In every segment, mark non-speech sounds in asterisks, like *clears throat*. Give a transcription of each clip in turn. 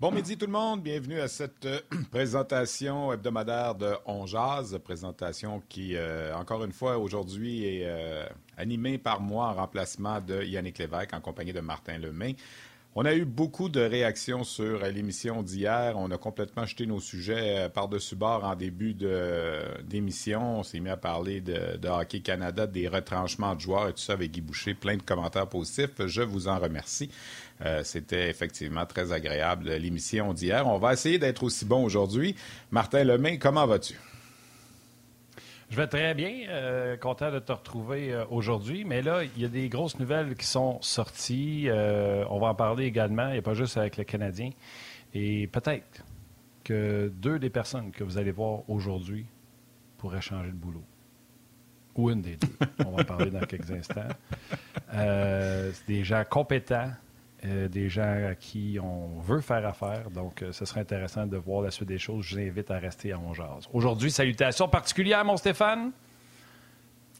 Bon midi tout le monde, bienvenue à cette euh, *clears throat* présentation hebdomadaire de On Jazz, présentation qui, euh, encore une fois, aujourd'hui est euh, animée par moi en remplacement de Yannick Lévesque en compagnie de Martin Lemay. On a eu beaucoup de réactions sur l'émission d'hier. On a complètement jeté nos sujets par-dessus bord en début d'émission. On s'est mis à parler de, de, Hockey Canada, des retranchements de joueurs et tout ça avec Guy Boucher. Plein de commentaires positifs. Je vous en remercie. Euh, c'était effectivement très agréable l'émission d'hier. On va essayer d'être aussi bon aujourd'hui. Martin Lemay, comment vas-tu? Je vais très bien, euh, content de te retrouver euh, aujourd'hui. Mais là, il y a des grosses nouvelles qui sont sorties. on va en parler également, et pas juste avec le Canadien. Et peut-être que deux des personnes que vous allez voir aujourd'hui pourraient changer de boulot. Ou une des deux. on va en parler dans quelques instants. c'est des gens compétents, euh, des gens à qui on veut faire affaire. Donc, euh, ce serait intéressant de voir la suite des choses. Je vous invite à rester à mon Aujourd'hui, salutations particulières, mon Stéphane.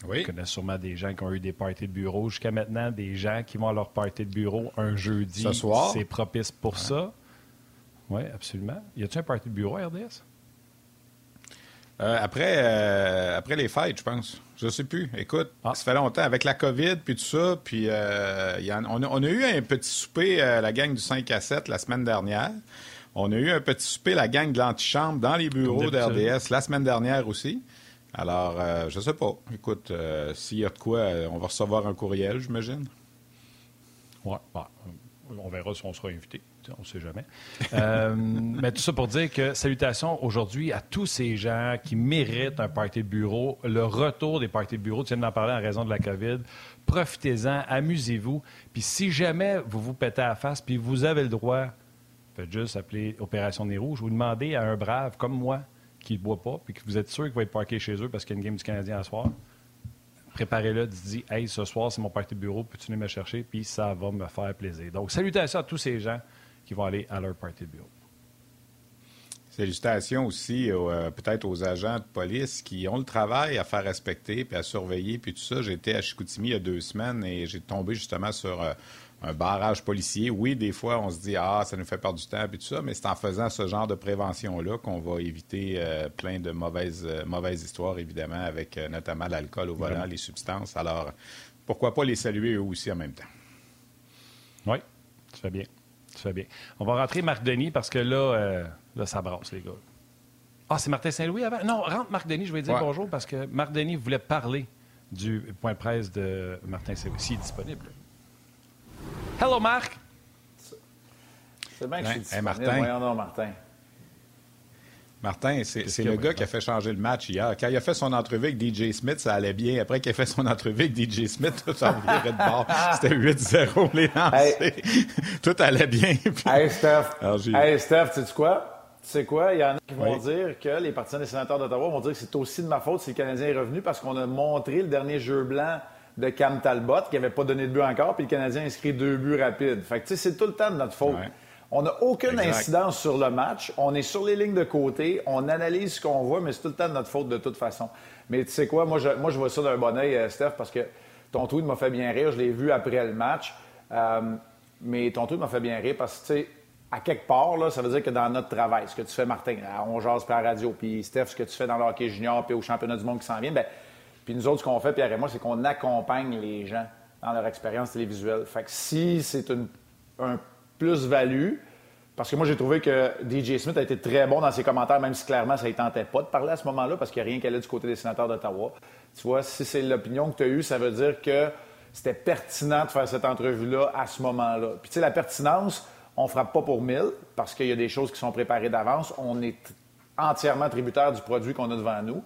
Oui. On connaît sûrement des gens qui ont eu des parties de bureau jusqu'à maintenant, des gens qui vont à leur party de bureau un jeudi. Ce soir? C'est propice pour ça. Oui, absolument. Y a-t-il un party de bureau à RDS? Euh, après, après les fêtes, je pense. Je sais plus. Écoute, ah. ça fait longtemps avec la COVID puis tout ça. Puis euh, on, a, eu un petit souper, euh, la gang du 5 à 7, la semaine dernière. On a eu un petit souper, la gang de l'antichambre, dans les bureaux d'RDS la semaine dernière aussi. Alors, euh, je sais pas. Écoute, s'il y a de quoi, on va recevoir un courriel, j'imagine. Oui, on verra si on sera invité on ne sait jamais. Euh, *laughs* mais tout ça pour dire que salutations aujourd'hui à tous ces gens qui méritent un party de bureau, le retour des parties de bureau. Tu viens d'en parler en raison de la COVID. Profitez-en, amusez-vous. Puis si jamais vous vous pétez à la face, puis vous avez le droit, faites juste appeler Opération Nez Rouge ou demandez à un brave comme moi qui ne boit pas, puis que vous êtes sûr qu'il va être parqué chez eux parce qu'il y a une game du Canadien à soir préparez-le, dites Hey, ce soir, c'est mon party de bureau, peux-tu venir me chercher? Puis ça va me faire plaisir. Donc, salutations à tous ces gens qui vont aller à leur party de bureau. Salutations aussi euh, peut-être aux agents de police qui ont le travail à faire respecter puis à surveiller puis tout ça. J'étais à Chicoutimi il y a deux semaines et j'ai tombé justement sur euh, un barrage policier. Oui, des fois, on se dit ah ça nous fait perdre du temps puis tout ça, mais c'est en faisant ce genre de prévention là qu'on va éviter euh, plein de mauvaises mauvaises histoires évidemment avec notamment l'alcool au volant, les substances. Alors pourquoi pas les saluer eux aussi en même temps. Oui, fait bien. Tu fais bien. On va rentrer Marc Denis parce que là, euh, là ça brasse, les gars. Ah, c'est Martin Saint-Louis avant? Non, rentre Marc Denis, je vais dire bonjour parce que Marc Denis voulait parler du point de presse de Martin Saint-Louis, s'il est disponible. Hello, Marc! C'est bien que je suis disponible. Martin. Voyons non, Martin. Martin, c'est le gars qui a fait changer le match hier. Quand il a fait son entrevue avec DJ Smith, ça allait bien. Après qu'il a fait son entrevue avec DJ Smith, tout ça de bord. *laughs* C'était 8-0 les lancers. *laughs* tout allait bien. Hey, Steph. *laughs* hey, Steph, tu sais quoi? Tu sais quoi? Il y en a qui vont dire que les partisans des sénateurs d'Ottawa vont dire que c'est aussi de ma faute si le Canadien est revenu parce qu'on a montré le dernier jeu blanc de Cam Talbot qui n'avait pas donné de but encore, puis le Canadien a inscrit deux buts rapides. Fait que, tu sais, c'est tout le temps de notre faute. On n'a aucune incidence sur le match. On est sur les lignes de côté. On analyse ce qu'on voit, mais c'est tout le temps de notre faute de toute façon. Mais tu sais quoi? Moi, je, moi, je vois ça d'un bon oeil, euh, Steph, parce que ton tweet m'a fait bien rire. Je l'ai vu après le match. Euh, mais ton tweet m'a fait bien rire parce que, tu sais, à quelque part, là, ça veut dire que dans notre travail, ce que tu fais, Martin, à On Jase, à la radio, puis Steph, ce que tu fais dans le hockey junior, puis au championnat du monde qui s'en vient, bien, puis nous autres, ce qu'on fait, Pierre et moi, c'est qu'on accompagne les gens dans leur expérience télévisuelle. Fait que si c'est une, un plus-value. Parce que moi, j'ai trouvé que DJ Smith a été très bon dans ses commentaires, même si clairement, ça ne tentait pas de parler à ce moment-là, parce qu'il n'y a rien qu'elle allait du côté des sénateurs d'Ottawa. Tu vois, si c'est l'opinion que tu as eue, ça veut dire que c'était pertinent de faire cette entrevue-là à ce moment-là. Puis, tu sais, la pertinence, on ne frappe pas pour mille, parce qu'il y a des choses qui sont préparées d'avance. On est entièrement tributaire du produit qu'on a devant nous.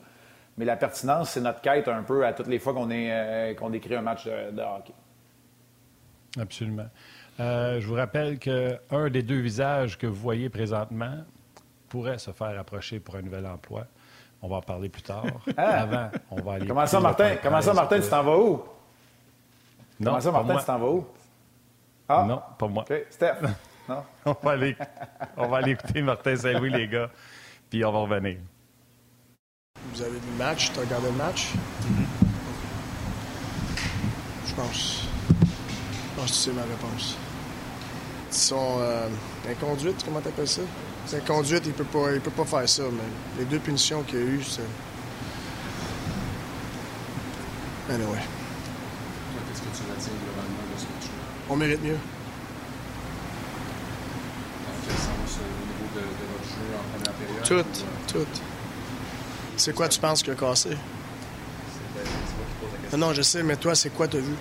Mais la pertinence, c'est notre quête un peu à toutes les fois qu'on euh, qu'on décrit un match de hockey. Absolument. Euh, je vous rappelle qu'un des deux visages que vous voyez présentement pourrait se faire approcher pour un nouvel emploi. On va en parler plus tard. *laughs* Ah! Avant, on va aller. Comment ça, Martin? Comment ça, Martin, tu t'en vas où? Non, Comment ça, Martin, tu t'en vas où? Ah? Non, pas moi. OK. Steph? Non? *laughs* on, va aller, on va aller écouter Martin Saint-Louis, les gars, puis on va revenir. Vous avez vu le match? Tu as regardé le match? Mm-hmm. Je pense. Pense que c'est ma réponse sont euh, inconduites, comment t'appelles ça? C'est inconduite, il peut pas, il peut pas faire ça, mais les deux punitions qu'il y a eu, c'est. Anyway. Qu'est-ce que tu retires globalement de ce match On mérite mieux. Dans sens au niveau de, de votre jeu en première période? Tout, tout. C'est quoi tu penses qu'il a cassé? Non, non, je sais, mais toi, c'est quoi t'as vu?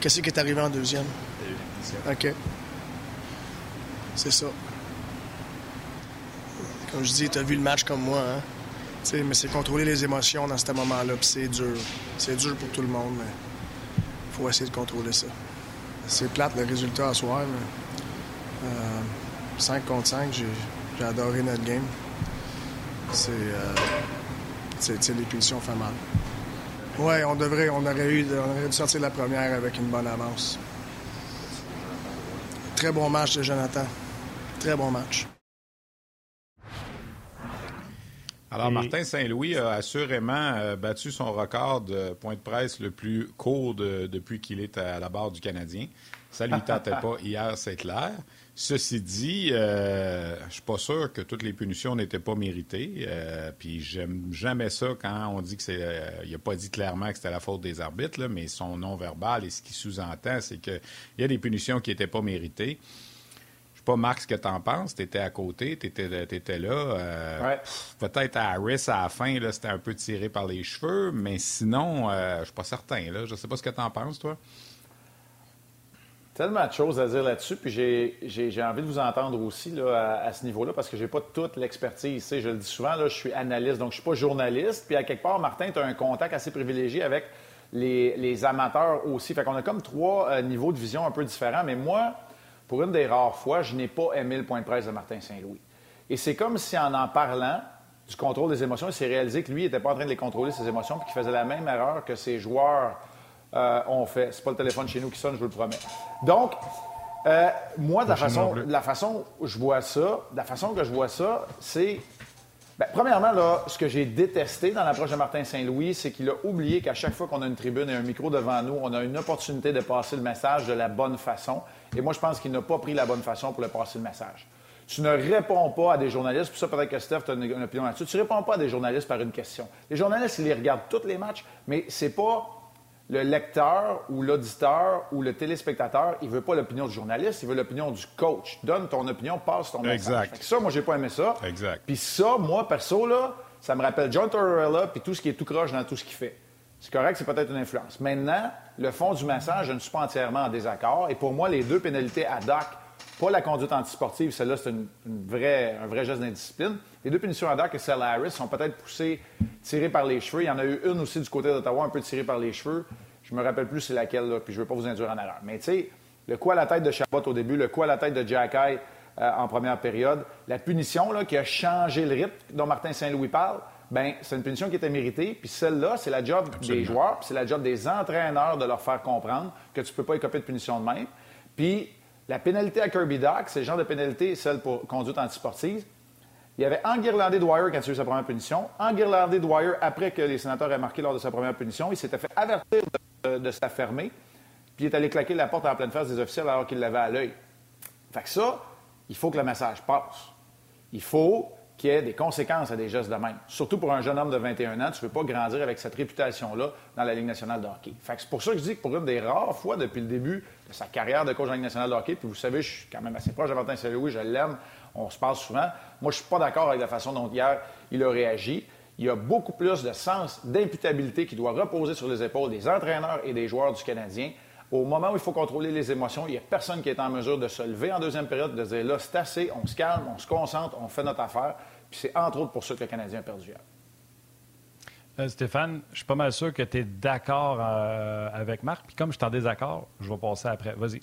Qu'est-ce qui est arrivé en deuxième? OK. C'est ça. Comme je dis, t'as vu le match comme moi, hein? Mais c'est contrôler les émotions dans ce moment-là, puis c'est dur. C'est dur pour tout le monde, mais faut essayer de contrôler ça. C'est plate le résultat à soir, mais euh, 5 contre 5, j'ai adoré notre game. C'est. Euh, les punitions font mal. Ouais, on devrait, on aurait eu, on aurait dû sortir la première avec une bonne avance. Très bon match de Jonathan. Très bon match. Alors, Martin Saint-Louis a assurément euh, battu son record de point de presse le plus court depuis qu'il est à la barre du Canadien. Ça lui tentait *laughs* pas hier, c'est clair. Ceci dit, euh, je suis pas sûr que toutes les punitions n'étaient pas méritées. Euh, puis j'aime jamais ça quand on dit que c'est. Euh, il a pas dit clairement que c'était la faute des arbitres, là, mais son non verbal et ce qui sous-entend, c'est qu'il y a des punitions qui n'étaient pas méritées pas, Marc, ce que tu en penses. Tu étais à côté, tu étais, là. Euh, peut-être à Harris, à la fin, c'était un peu tiré par les cheveux, mais sinon, euh, je suis pas certain. Là. Je sais pas ce que tu en penses, toi. Tellement de choses à dire là-dessus, puis j'ai envie de vous entendre aussi là, à, ce niveau-là, parce que j'ai pas toute l'expertise. Je le dis souvent, là, je suis analyste, donc je suis pas journaliste. Puis à quelque part, Martin, tu as un contact assez privilégié avec les, amateurs aussi. Fait qu'on a comme trois euh, niveaux de vision un peu différents. Mais moi, pour une des rares fois, je n'ai pas aimé le point de presse de Martin Saint-Louis. Et c'est comme si en en parlant du contrôle des émotions, il s'est réalisé que lui n'était pas en train de les contrôler, ses émotions, puis qu'il faisait la même erreur que ses joueurs euh, ont fait. C'est pas le téléphone chez nous qui sonne, je vous le promets. Donc, euh, moi, de la façon, la façon où je vois ça, la façon que je vois ça, c'est ben, premièrement, là, ce que j'ai détesté dans l'approche de Martin Saint-Louis, c'est qu'il a oublié qu'à chaque fois qu'on a une tribune et un micro devant nous, on a une opportunité de passer le message de la bonne façon. Et moi, je pense qu'il n'a pas pris la bonne façon pour le passer le message. Tu ne réponds pas à des journalistes, puis ça, peut-être que Steph, tu as une, opinion là-dessus. Tu ne réponds pas à des journalistes par une question. Les journalistes, ils les regardent tous les matchs, mais c'est pas le lecteur ou l'auditeur ou le téléspectateur, il veut pas l'opinion du journaliste, il veut l'opinion du coach. Donne ton opinion, passe ton message. Exact. ça, moi, j'ai pas aimé ça. Exact. Puis ça, moi, perso, là, ça me rappelle John Tortorella puis tout ce qui est tout croche dans tout ce qu'il fait. C'est correct, c'est peut-être une influence. Maintenant, le fond du message, je ne suis pas entièrement en désaccord. Et pour moi, les deux pénalités à DAC, pas la conduite antisportive, celle-là, c'est une, vraie, un vrai geste d'indiscipline. Les deux punitions à DAC et celle à Harris sont peut-être poussées, tirées par les cheveux. Il y en a eu une aussi du côté d'Ottawa, un peu tirée par les cheveux. Je me rappelle plus c'est laquelle, là, puis je ne veux pas vous induire en erreur. Mais tu sais, le coup à la tête de Chabot au début, le coup à la tête de Jack euh, en première période, la punition là, qui a changé le rythme dont Martin Saint-Louis parle, ben c'est une punition qui était méritée. Puis celle-là, c'est la job des joueurs, puis c'est la job des entraîneurs de leur faire comprendre que tu ne peux pas écoper de punition de même. Puis la pénalité à Kirby Dock, c'est le genre de pénalité, celle pour conduite antisportive. Il y avait enguirlandé Dwyer quand il a eu sa première punition, enguirlandé Dwyer après que les sénateurs aient marqué lors de sa première punition. Il s'était fait avertir de, s'affermer, puis il est allé claquer la porte en pleine face des officiels alors qu'il l'avait à l'œil. Fait que ça, il faut que le message passe. Il faut qu'il y ait des conséquences à des gestes de même. Surtout pour un jeune homme de 21 ans, tu ne veux pas grandir avec cette réputation-là dans la Ligue nationale de hockey. c'est pour ça que je dis que pour une des rares fois depuis le début de sa carrière de coach la Ligue nationale de hockey, puis vous savez, je suis quand même assez proche de Martin Saint-Louis, je l'aime, on se parle souvent. Moi, je ne suis pas d'accord avec la façon dont hier il a réagi. Il y a beaucoup plus de sens d'imputabilité qui doit reposer sur les épaules des entraîneurs et des joueurs du Canadien. Au moment où il faut contrôler les émotions, il n'y a personne qui est en mesure de se lever en deuxième période, de dire là, c'est assez, on se calme, on se concentre, on fait notre affaire. Puis c'est entre autres pour ça que le Canadien a perdu hier. Euh, Stéphane, je suis pas mal sûr que tu es d'accord euh, avec Marc. Puis comme je suis en désaccord, je vais passer après. Vas-y.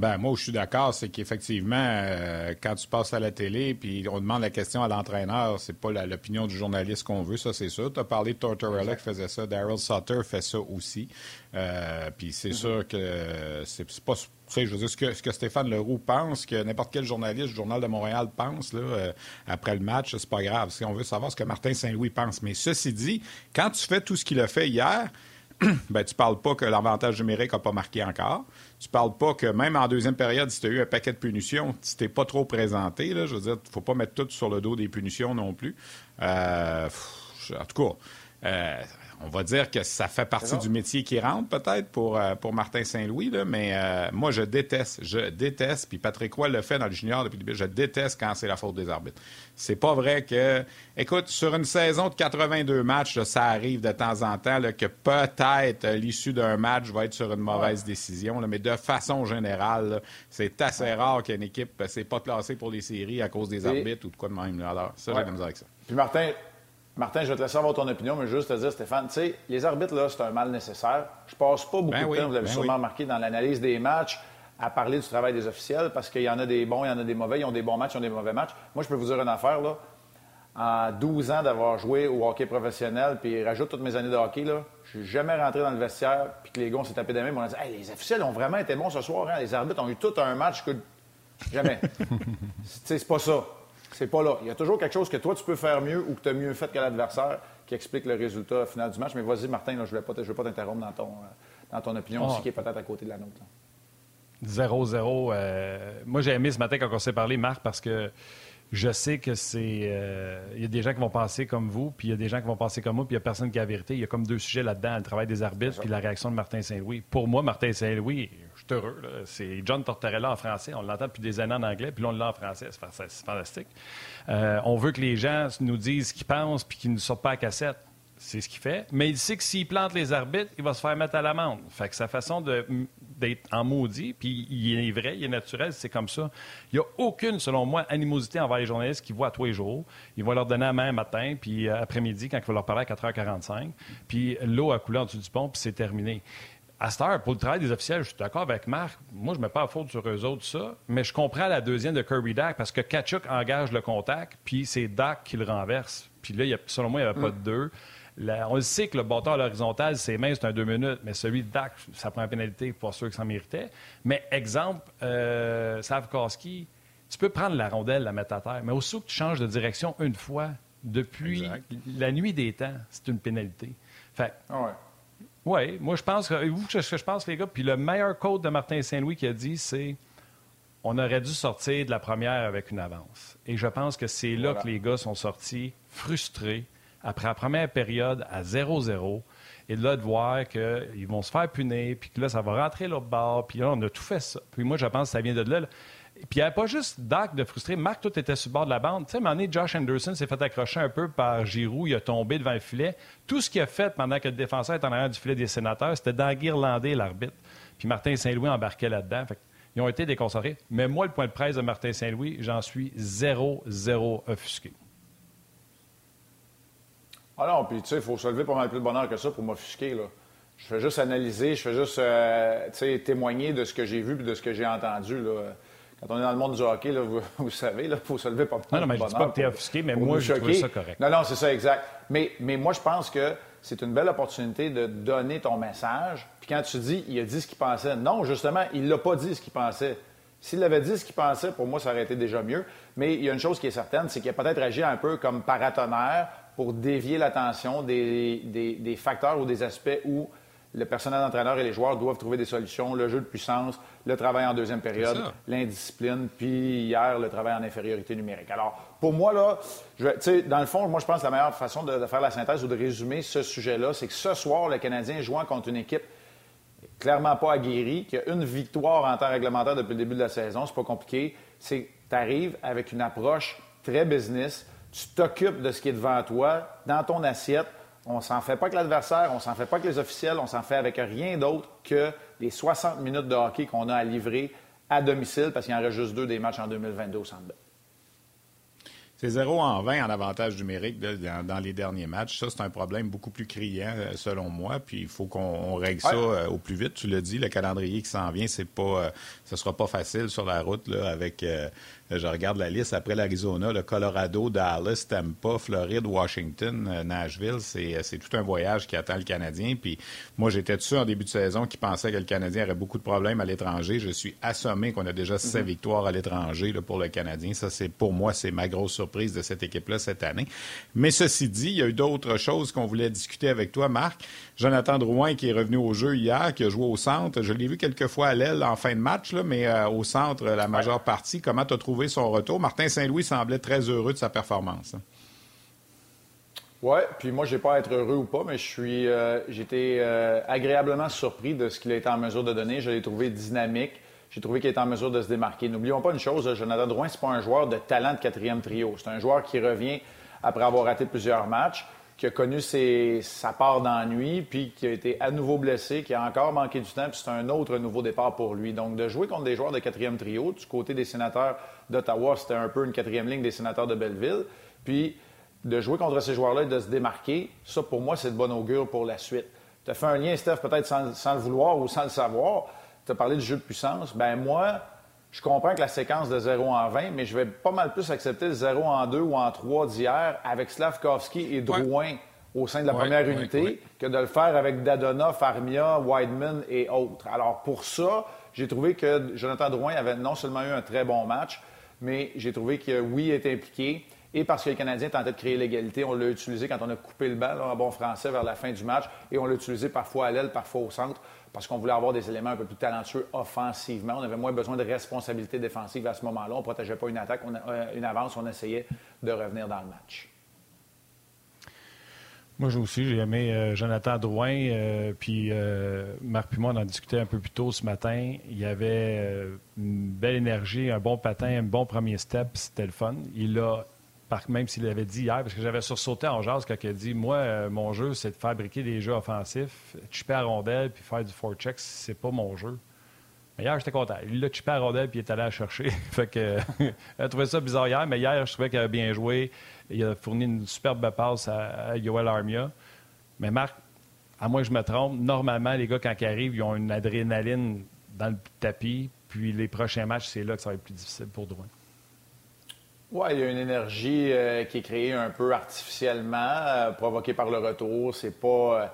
Ben, moi, je suis d'accord, c'est qu'effectivement, euh, quand tu passes à la télé, puis on demande la question à l'entraîneur, c'est pas l'opinion du journaliste qu'on veut, ça, c'est sûr. Tu as parlé de Tortorella qui faisait ça, Daryl Sutter fait ça aussi. Euh, puis c'est mm-hmm. sûr que c'est pas. Tu sais, je veux dire, ce que, ce que Stéphane Leroux pense, que n'importe quel journaliste du Journal de Montréal pense, là, euh, après le match, c'est pas grave. Si on veut savoir ce que Martin Saint-Louis pense. Mais ceci dit, quand tu fais tout ce qu'il a fait hier, *clears throat* ben, tu parles pas que l'avantage numérique n'a pas marqué encore. Tu parles pas que même en deuxième période, si tu eu un paquet de punitions, tu pas trop présenté, là, je veux dire, faut pas mettre tout sur le dos des punitions non plus. Euh, en tout cas, euh, on va dire que ça fait partie du métier qui rentre peut-être pour, euh, pour Martin Saint-Louis, mais euh, moi, je déteste, je déteste, puis Patrick Roy le fait dans le junior depuis le début, je déteste quand c'est la faute des arbitres. C'est pas vrai que, écoute, sur une saison de 82 matchs, ça arrive de temps en temps que peut-être l'issue d'un match va être sur une mauvaise décision, mais de façon générale, c'est assez rare qu'une équipe ne s'est pas classée pour les séries à cause des arbitres ou de quoi de même. Alors, ça, j'ai de avec ça. Puis Martin, Martin, je vais te laisser avoir ton opinion, mais juste te dire, Stéphane, tu sais, les arbitres, là, c'est un mal nécessaire. Je passe pas beaucoup ben de temps, vous l'avez ben sûrement remarqué, dans l'analyse des matchs, à parler du travail des officiels, parce qu'il y en a des bons, il y en a des mauvais, ils ont des bons matchs, ils ont des mauvais matchs. Moi, je peux vous dire une affaire, là. En 12 ans d'avoir joué au hockey professionnel, puis rajoute toutes mes années de hockey, là, je suis jamais rentré dans le vestiaire, puis que les gars, s'est tapé des mains, on a dit hey, les officiels ont vraiment été bons ce soir, hein? les arbitres ont eu tout un match que. Jamais. *laughs* c'est pas ça. C'est pas là. Il y a toujours quelque chose que toi, tu peux faire mieux ou que tu as mieux fait que l'adversaire qui explique le résultat final du match. Mais vas-y, Martin, je ne veux pas t'interrompre dans ton, euh, dans ton opinion aussi, ah. qui est peut-être à côté de la nôtre. 0-0. Euh, moi, j'ai aimé ce matin quand on s'est parlé, Marc, parce que je sais que c'est. Euh, il y a des gens qui vont penser comme vous, puis il y a des gens qui vont penser comme moi, puis il n'y a personne qui a la vérité. Il y a comme deux sujets là-dedans le travail des arbitres puis la réaction de Martin Saint-Louis. Pour moi, Martin Saint-Louis, je suis heureux. C'est John Tortorella en français. On l'entend depuis des années en anglais, puis là, on l'a en français. C'est fantastique. Euh, on veut que les gens nous disent ce qu'ils pensent, puis qu'ils ne sortent pas à cassette. C'est ce qu'il fait. Mais il sait que s'il plante les arbitres, il va se faire mettre à l'amende. Fait que sa façon d'être en maudit, puis il est vrai, il est naturel, c'est comme ça. Il n'y a aucune, selon moi, animosité envers les journalistes qui voient tous les jours. Il va leur donner la main matin, puis euh, après-midi, quand il va leur parler à 4h45. Puis l'eau a coulé en dessous du pont, puis c'est terminé. À cette heure, pour le travail des officiels, je suis d'accord avec Marc. Moi, je ne mets pas à faute sur eux autres, ça. Mais je comprends la deuxième de Kirby Dak parce que Kachuk engage le contact, puis c'est Dak qui le renverse. Puis là, selon moi, il n'y avait pas de deux on le sait que le bâton à l'horizontale, c'est mince, c'est un deux minutes, mais celui de Dak, ça prend une pénalité pour ceux qui s'en méritait. Mais exemple, euh, Savkowski, tu peux prendre la rondelle, la mettre à terre, mais aussi que tu changes de direction une fois, depuis la nuit des temps, c'est une pénalité. Fait ah ouais. Oui, moi je pense que vous, ce que je pense, les gars, puis le meilleur code de Martin Saint-Louis qui a dit, c'est on aurait dû sortir de la première avec une avance. Et je pense que c'est là que les gars sont sortis frustrés après la première période à 0-0, et là, de voir qu'ils vont se faire punir, puis que là, ça va rentrer l'autre bord, puis là, on a tout fait ça. Puis moi, je pense que ça vient de là. Puis il n'y avait pas juste Dak de frustré. Marc, tout était sur le bord de la bande. Tu sais, donné, Josh Anderson s'est fait accrocher un peu par Giroud. Il a tombé devant le filet. Tout ce qu'il a fait pendant que le défenseur était en arrière du filet des sénateurs, c'était d'enguirlander l'arbitre. Puis Martin Saint-Louis embarquait là-dedans. ils ont été déconcentrés. Mais moi, le point de presse de Martin Saint-Louis, j'en suis 0-0 offusqué. Ah non, puis tu sais, il faut se lever pas mal plus de bonheur que ça pour m'offusquer, là. Je fais juste analyser, je fais juste, euh, tu sais, témoigner de ce que j'ai vu et de ce que j'ai entendu, là. Quand on est dans le monde du hockey, là, *laughs* vous, savez, il faut se lever pas mal non, non, mais de bonheur. Non, mais je dis pas que tu es offusqué, mais moi, je trouve ça correct. Non, non, c'est ça, exact. Mais, mais moi, je pense que c'est une belle opportunité de donner ton message. Puis quand tu dis, il a dit ce qu'il pensait, non, justement, il l'a pas dit ce qu'il pensait. S'il avait dit ce qu'il pensait, pour moi, ça aurait été déjà mieux. Mais il y a une chose qui est certaine, c'est qu'il a peut-être agi un peu comme paratonnerre pour dévier l'attention des, facteurs ou des aspects où le personnel d'entraîneur et les joueurs doivent trouver des solutions, le jeu de puissance, le travail en deuxième période, l'indiscipline, puis hier, le travail en infériorité numérique. Alors, pour moi, là, je, dans le fond, moi, je pense que la meilleure façon de, faire la synthèse ou de résumer ce sujet-là, c'est que ce soir, le Canadien jouant contre une équipe clairement pas aguerrie, qui a une victoire en temps réglementaire depuis le début de la saison, c'est pas compliqué, c'est que tu arrives avec une approche très business, tu t'occupes de ce qui est devant toi, dans ton assiette. On s'en fait pas avec l'adversaire, on s'en fait pas avec les officiels, on s'en fait avec rien d'autre que les 60 minutes de hockey qu'on a à livrer à domicile parce qu'il y en reste juste deux des matchs en 2022 au Centre c'est 0 en 20 en avantage numérique dans, les derniers matchs. Ça, c'est un problème beaucoup plus criant, euh, selon moi. Puis il faut qu'on règle ça euh, au plus vite. Tu l'as dit, le calendrier qui s'en vient, c'est pas, euh, ce sera pas facile sur la route là, avec je regarde la liste après l'Arizona, le Colorado, Dallas, Tampa, Floride, Washington, euh, Nashville. Euh, c'est tout un voyage qui attend le Canadien. Puis moi, j'étais dessus en début de saison qui pensait que le Canadien aurait beaucoup de problèmes à l'étranger. Je suis assommé qu'on a déjà six mhm. victoires à l'étranger pour le Canadien. Ça, c'est pour moi, c'est ma grosse surprise de cette équipe-là cette année. Mais ceci dit, il y a eu d'autres choses qu'on voulait discuter avec toi, Marc. Jonathan Drouin qui est revenu au jeu hier, qui a joué au centre. Je l'ai vu quelques fois à l'aile en fin de match, là, mais euh, au centre la majeure partie. Comment tu as trouvé son retour? Martin Saint-Louis semblait très heureux de sa performance. Hein. Oui, puis moi, je n'ai pas à être heureux ou pas, mais je suis, euh, j'ai été euh, agréablement surpris de ce qu'il a été en mesure de donner. Je l'ai trouvé dynamique. J'ai trouvé qu'il était en mesure de se démarquer. N'oublions pas une chose, Jonathan Drouin, ce n'est pas un joueur de talent de quatrième trio. C'est un joueur qui revient après avoir raté plusieurs matchs, qui a connu sa part d'ennui, puis qui a été à nouveau blessé, qui a encore manqué du temps, puis c'est un autre nouveau départ pour lui. Donc, de jouer contre des joueurs de quatrième trio, du côté des sénateurs d'Ottawa, c'était un peu une quatrième ligne des sénateurs de Belleville. Puis, de jouer contre ces joueurs-là et de se démarquer, ça, pour moi, c'est de bon augure pour la suite. Tu as fait un lien, Steph, peut-être sans, le vouloir ou sans le savoir. Tu as parlé du jeu de puissance. Ben moi, je comprends que la séquence de 0 en 20, mais je vais pas mal plus accepter le 0 en 2 ou en 3 d'hier avec Slavkovski et Drouin au sein de la première unité que de le faire avec Dadonov, Armia, Wideman et autres. Alors, pour ça, j'ai trouvé que Jonathan Drouin avait non seulement eu un très bon match, mais j'ai trouvé que oui, il était impliqué. Et parce que les Canadiens tentaient de créer l'égalité, on l'a utilisé quand on a coupé le bal en bon français vers la fin du match. Et on l'a utilisé parfois à l'aile, parfois au centre, parce qu'on voulait avoir des éléments un peu plus talentueux offensivement. On avait moins besoin de responsabilité défensive à ce moment-là. On ne protégeait pas une attaque, euh, une avance, on essayait de revenir dans le match. Moi, aussi, j'ai aimé euh, Jonathan Drouin. Euh, puis Marc puis moi, on en discutait un peu plus tôt ce matin. Il y avait une belle énergie, un bon patin, un bon premier step. C'était le fun. Il a même s'il l'avait dit hier, parce que j'avais sursauté en jazz quand il a dit Moi, euh, mon jeu, c'est de fabriquer des jeux offensifs, chipper à rondelle puis faire du four-check, c'est pas mon jeu. Mais hier, j'étais content. Il l'a chippé à rondelle puis il est allé la chercher. *laughs* fait que, a trouvé ça bizarre hier, mais hier, je trouvais qu'il avait bien joué. Il a fourni une superbe passe à, Yoel Armia. Mais Marc, à moins que je me trompe, normalement, les gars, quand ils arrivent, ils ont une adrénaline dans le tapis. Puis les prochains matchs, c'est là que ça va être plus difficile pour Drouin. Oui, il y a une énergie euh, qui est créée un peu artificiellement, euh, provoquée par le retour. C'est pas, euh,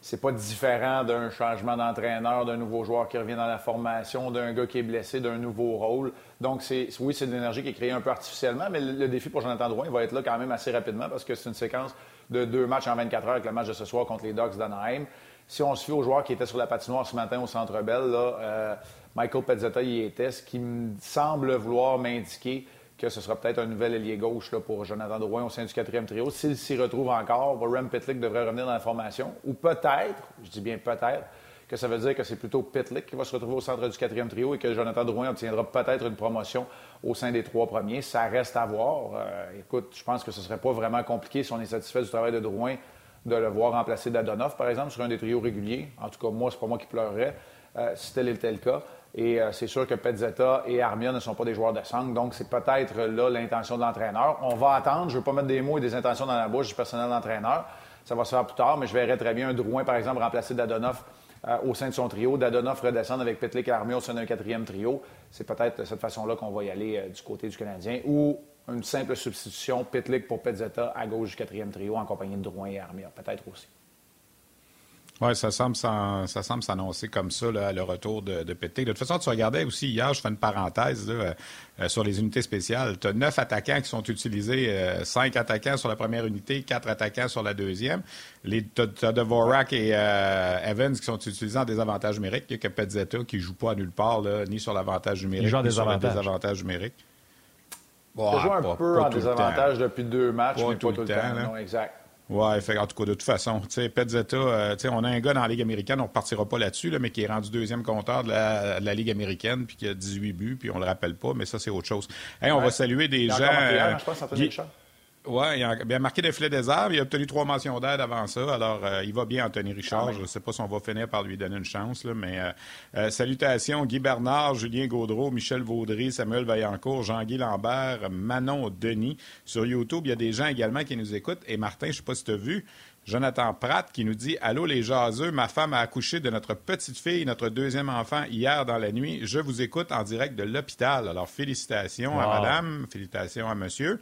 c'est pas différent d'un changement d'entraîneur, d'un nouveau joueur qui revient dans la formation, d'un gars qui est blessé, d'un nouveau rôle. Donc, c'est, oui, c'est une énergie qui est créée un peu artificiellement, mais le, défi pour Jonathan Drouin va être là quand même assez rapidement parce que c'est une séquence de deux matchs en 24 heures avec le match de ce soir contre les Ducks d'Anaheim. Si on se fie aux joueurs qui étaient sur la patinoire ce matin au Centre Bell, là, Michael Pezzetta y était, ce qui me semble vouloir m'indiquer que ce sera peut-être un nouvel ailier gauche là, pour Jonathan Drouin au sein du quatrième trio. S'il s'y retrouve encore, Rem Pitlick devrait revenir dans la formation. Ou peut-être, je dis bien peut-être, que ça veut dire que c'est plutôt Pitlick qui va se retrouver au centre du quatrième trio et que Jonathan Drouin obtiendra peut-être une promotion au sein des trois premiers. Ça reste à voir. Euh, écoute, je pense que ce ne serait pas vraiment compliqué si on est satisfait du travail de Drouin de le voir remplacer Dadonov, par exemple, sur un des trios réguliers. En tout cas, moi, c'est pas moi qui pleurerais euh, si tel était le cas. Et euh, c'est sûr que Pezzetta et Armia ne sont pas des joueurs de sang, donc c'est peut-être là l'intention de l'entraîneur. On va attendre. Je ne veux pas mettre des mots et des intentions dans la bouche du personnel d'entraîneur. Ça va se faire plus tard, mais je verrais très bien un Drouin, par exemple, remplacer Dadonov euh, au sein de son trio. Dadonov redescendre avec Petlik et Armia au sein d'un quatrième trio. C'est peut-être de cette façon-là qu'on va y aller euh, du côté du Canadien. Ou une simple substitution, Petlik pour Pezzetta à gauche du quatrième trio en compagnie de Drouin et Armia. Peut-être aussi. Oui, ça semble, ça semble s'annoncer comme ça, le retour de, de De toute façon, tu regardais aussi hier, je fais une parenthèse là, euh, sur les unités spéciales. Tu as neuf attaquants qui sont utilisés, euh, cinq attaquants sur la première unité, quatre attaquants sur la deuxième. Tu as, Devorak et euh, Evans qui sont utilisés en désavantage numérique. Il n'y a que Petzetta qui ne joue pas à nulle part, là, ni sur l'avantage numérique, ni sur le désavantage numérique. Bon, il joue un peu en désavantage depuis deux matchs, mais pas tout le temps. non, exact. Oui, en tout cas, de toute façon, tu sais, Petzetta, euh, on a un gars dans la Ligue américaine, on ne partira pas là-dessus, là, mais qui est rendu deuxième compteur de la, Ligue américaine, puis qui a 18 buts, puis on ne le rappelle pas, mais ça, c'est autre chose. on va saluer des gens. Hein, je pense, Richard. Oui, il a bien marqué des filets des arbres. Il a obtenu trois mentions d'aide avant ça. Alors, euh, il va bien, Anthony Richard. Ah je ne sais pas si on va finir par lui donner une chance, là, mais euh, salutations Guy Bernard, Julien Gaudreau, Michel Vaudry, Samuel Vaillancourt, Jean-Guy Lambert, Manon Denis. Sur YouTube, il y a des gens également qui nous écoutent. Et Martin, je ne sais pas si tu as vu, Jonathan Pratt qui nous dit Allô les jaseux, ma femme a accouché de notre petite fille, notre deuxième enfant, hier dans la nuit. Je vous écoute en direct de l'hôpital. Alors, félicitations à madame, félicitations à monsieur.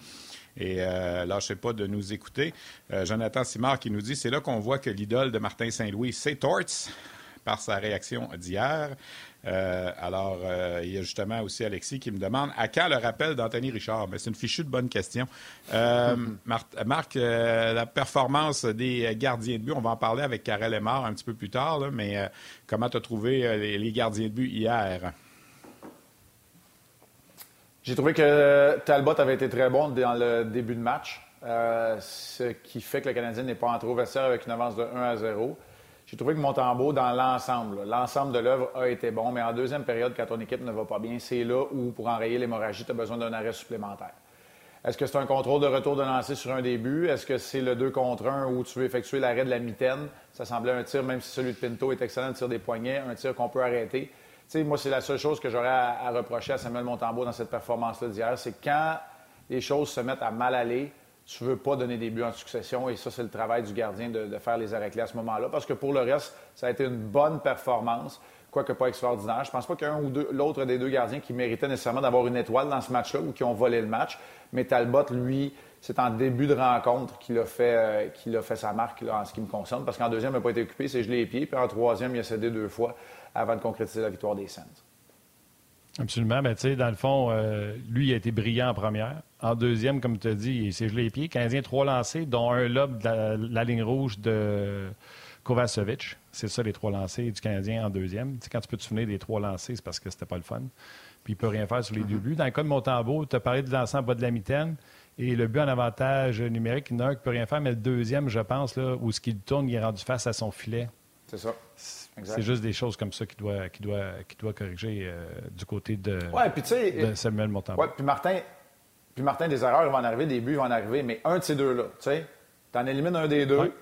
Et euh, là, je sais pas de nous écouter. Euh, Jonathan Simard qui nous dit c'est là qu'on voit que l'idole de Martin Saint-Louis, c'est Torts. par sa réaction d'hier. Euh, alors, euh, il y a justement aussi Alexis qui me demande à quand le rappel d'Anthony Richard? Mais c'est une fichue de bonne question. Euh, *laughs* Marc, la performance des gardiens de but, on va en parler avec Karel Lemar un petit peu plus tard, mais comment tu as trouvé les, gardiens de but hier? J'ai trouvé que Talbot avait été très bon dans le début de match, ce qui fait que le Canadien n'est pas entré au vestiaire avec une avance de 1 à 0. J'ai trouvé que Montembeau, dans l'ensemble, l'ensemble de l'œuvre a été bon, mais en deuxième période, quand ton équipe ne va pas bien, c'est là où, pour enrayer l'hémorragie, tu as besoin d'un arrêt supplémentaire. Est-ce que c'est un contrôle de retour de lancer sur un début? Est-ce que c'est le 2 contre 1 où tu veux effectuer l'arrêt de la mitaine? Ça semblait un tir, même si celui de Pinto est excellent, le tir des poignets, un tir qu'on peut arrêter. Sais, moi, c'est la seule chose que j'aurais à, reprocher à Samuel Montembeau dans cette performance-là d'hier, c'est quand les choses se mettent à mal aller, tu ne veux pas donner des buts en succession. Et ça, c'est le travail du gardien de, faire les arrêts clés à ce moment-là. Parce que pour le reste, ça a été une bonne performance, quoique pas extraordinaire. Je pense pas qu'il y ait un ou l'autre des deux gardiens qui méritait nécessairement d'avoir une étoile dans ce match-là ou qui ont volé le match. Mais Talbot, lui, c'est en début de rencontre qu'il a fait, euh, a fait sa marque en ce qui me concerne. Parce qu'en deuxième, il n'a pas été occupé, c'est gelé les pieds. Puis en troisième, il a cédé deux fois avant de concrétiser la victoire des Saints. Absolument. Mais tu sais, dans le fond, euh, lui, il a été brillant en première. En deuxième, comme tu as dit, il s'est gelé les pieds. Canadien, trois lancés, dont un lob de la, ligne rouge de Kovacevic. C'est ça, les trois lancés du Canadien en deuxième. Tu sais, quand tu peux te souvenir des trois lancés, c'est parce que c'était pas le fun. Puis il peut rien faire sur les deux mm-hmm. buts. Dans le cas de Montembeau, tu as parlé de lancer en bas de la mitaine. Et le but en avantage numérique, il y en a un qui peut rien faire, mais le deuxième, je pense, là, où ce qu'il tourne, il est rendu face à son filet. C'est ça. C'est juste des choses comme ça qu'il doit, qui doit, qui doit corriger euh, du côté de, de Samuel Montembeau. Oui, puis Martin, puis Martin, des erreurs vont en arriver, des buts vont en arriver, mais un de ces deux-là, tu sais, tu en élimines un des deux,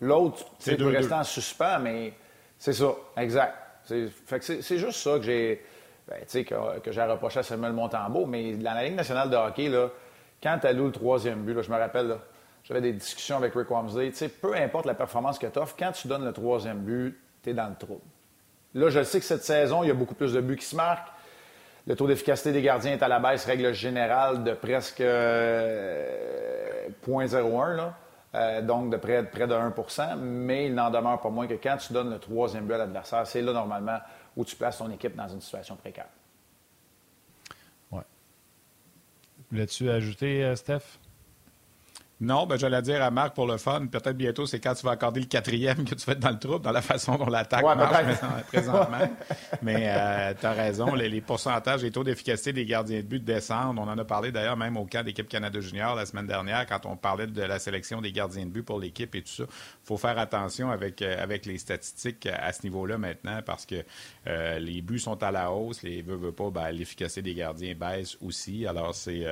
l'autre, tu peux rester en suspens, mais c'est ça, exact. C'est juste ça que j'ai ben, que, que j'ai reproché à Samuel Montembeau, mais dans la Ligue nationale de hockey, là, quand tu alloues le troisième but, là, je me rappelle, j'avais des discussions avec Rick Wamsley, peu importe la performance que tu offres, quand tu donnes le troisième but, tu es dans le trou. Là, je sais que cette saison, il y a beaucoup plus de buts qui se marquent. Le taux d'efficacité des gardiens est à la baisse, règle générale, de presque 0.01, euh, euh, donc de près, près de 1% mais il n'en demeure pas moins que quand tu donnes le troisième but à l'adversaire, c'est là normalement où tu places ton équipe dans une situation précaire. Oui. Voulais-tu ajouter, euh, Steph? Non, ben j'allais dire à Marc pour le fun, peut-être bientôt, c'est quand tu vas accorder le quatrième que tu vas être dans le trouble, dans la façon dont l'attaque marche présentement. *laughs* Mais euh, tu as raison, les, pourcentages, les taux d'efficacité des gardiens de but descendent. On en a parlé d'ailleurs même au camp d'équipe Canada Junior la semaine dernière, quand on parlait de la sélection des gardiens de but pour l'équipe et tout ça. Il faut faire attention avec, euh, avec les statistiques à ce niveau-là maintenant parce que euh, les buts sont à la hausse, les veut, veut pas, ben, l'efficacité des gardiens baisse aussi. Alors c'est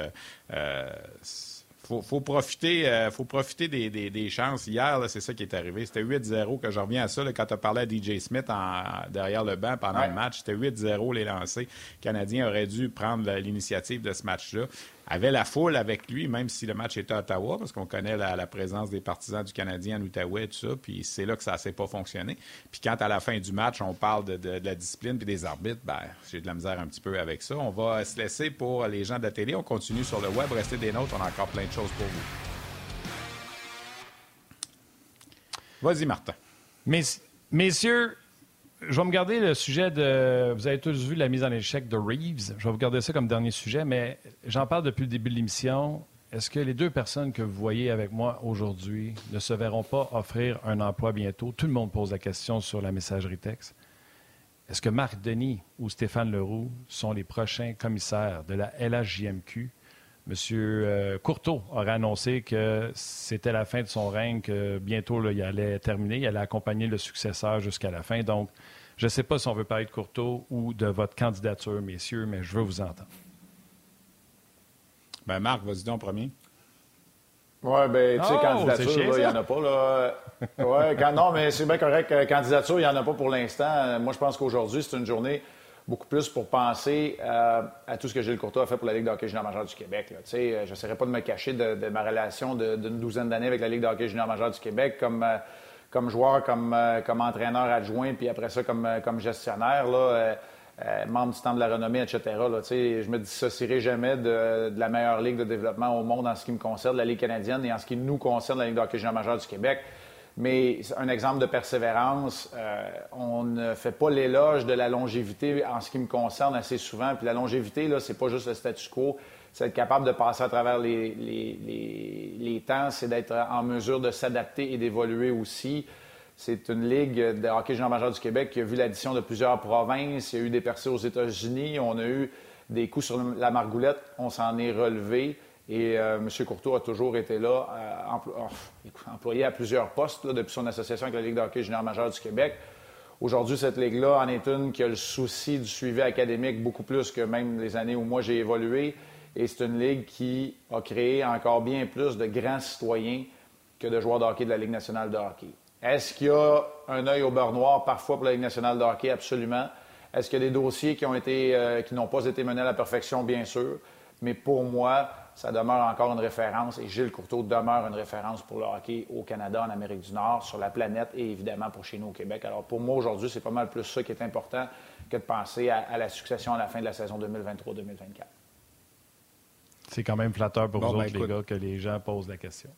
faut, faut profiter, euh, faut profiter des, des, chances. Hier, c'est ça qui est arrivé. C'était 8-0 que je reviens à ça. quand tu parlé à DJ Smith en, derrière le banc pendant le match, c'était 8-0 les lancers. Le Canadien aurait dû prendre l'initiative de ce match-là avait la foule avec lui, même si le match était à Ottawa, parce qu'on connaît la, présence des partisans du Canadien en Outaouais et tout ça, puis c'est là que ça ne s'est pas fonctionné. Puis quand à la fin du match, on parle de, la discipline puis des arbitres, ben, j'ai de la misère un petit peu avec ça. On va se laisser pour les gens de la télé. On continue sur le web. Restez des nôtres, on a encore plein de choses pour vous. Vas-y, Martin. messieurs, je vais me garder le sujet de. Vous avez tous vu la mise en échec de Reeves. Je vais vous garder ça comme dernier sujet, mais j'en parle depuis le début de l'émission. Est-ce que les deux personnes que vous voyez avec moi aujourd'hui ne se verront pas offrir un emploi bientôt? Tout le monde pose la question sur la messagerie texte. Est-ce que Marc Denis ou Stéphane Leroux sont les prochains commissaires de la LHJMQ? Monsieur euh, Courteau aurait annoncé que c'était la fin de son règne, que bientôt il allait terminer, il allait accompagner le successeur jusqu'à la fin. Donc, je ne sais pas si on veut parler de Courteau ou de votre candidature, messieurs, mais je veux vous entendre. Ben Marc, vas-y donc premier. Oui, bien, tu sais, oh, candidature, il n'y en a pas. Là. Ouais, non, mais c'est bien correct. Euh, candidature, il n'y en a pas pour l'instant. Moi, je pense qu'aujourd'hui, c'est une journée beaucoup plus pour penser euh, à tout ce que Gilles Courtois a fait pour la Ligue de hockey junior majeur du Québec. Euh, je n'essaierai pas de me cacher de, ma relation d'une douzaine d'années avec la Ligue de hockey junior majeur du Québec comme, euh, joueur, comme, entraîneur adjoint, puis après ça comme, gestionnaire, membre du temps de la renommée, etc. Là, je me dissocierai jamais de, la meilleure ligue de développement au monde en ce qui me concerne, la Ligue canadienne, et en ce qui nous concerne, la Ligue de hockey junior majeur du Québec Mais un exemple de persévérance, euh, on ne fait pas l'éloge de la longévité en ce qui me concerne assez souvent. Puis la longévité, là, c'est pas juste le statu quo. C'est être capable de passer à travers les, les, les, temps, c'est d'être en mesure de s'adapter et d'évoluer aussi. C'est une ligue de hockey junior majeur du Québec qui a vu l'addition de plusieurs provinces. Il y a eu des percées aux États-Unis. On a eu des coups sur la margoulette. On s'en est relevé. Et euh, M. Courtois a toujours été là, euh, oh, employé à plusieurs postes depuis son association avec la Ligue de hockey junior majeur du Québec. Aujourd'hui, cette ligue-là en est une qui a le souci du suivi académique beaucoup plus que même les années où moi j'ai évolué. Et c'est une ligue qui a créé encore bien plus de grands citoyens que de joueurs de hockey de la Ligue nationale de hockey. Est-ce qu'il y a un œil au beurre noir parfois pour la Ligue nationale de hockey? Absolument. Est-ce qu'il y a des dossiers qui ont euh, qui n'ont pas été menés à la perfection? Bien sûr. Mais pour moi, ça demeure encore une référence et Gilles Courteau demeure une référence pour le hockey au Canada, en Amérique du Nord, sur la planète et évidemment pour chez nous au Québec. Alors pour moi aujourd'hui, c'est pas mal plus ça qui est important que de penser à, la succession à la fin de la saison 2023-2024. C'est quand même flatteur pour vous ben, autres, les gars, que les gens posent la question.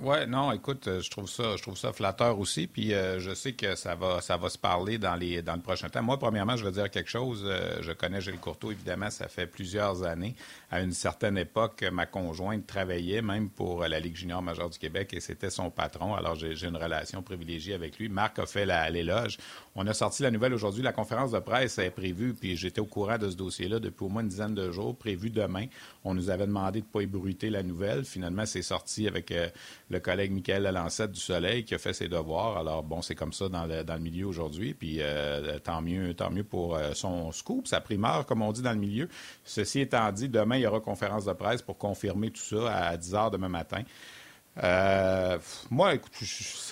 Oui, non, écoute, euh, je trouve ça, je trouve ça flatteur aussi. Puis euh, je sais que ça va, ça va se parler dans les, dans le prochain temps. Moi, premièrement, je veux dire quelque chose. Euh, je connais Gilles Courteau, évidemment, ça fait plusieurs années. À une certaine époque, ma conjointe travaillait même pour la Ligue junior majeure du Québec et c'était son patron. Alors j'ai une relation privilégiée avec lui. Marc a fait l'éloge. On a sorti la nouvelle aujourd'hui. La conférence de presse est prévue, puis j'étais au courant de ce dossier-là depuis au moins une dizaine de jours, prévu demain. On nous avait demandé de ne pas ébruiter la nouvelle. Finalement, c'est sorti avec le collègue Michael Lalancette du Soleil qui a fait ses devoirs. Alors, bon, c'est comme ça dans le, milieu aujourd'hui. Puis, euh, tant mieux tant mieux pour euh, son scoop, sa primeur, comme on dit dans le milieu. Ceci étant dit, demain, il y aura conférence de presse pour confirmer tout ça à 10 heures demain matin. Euh, moi, écoute,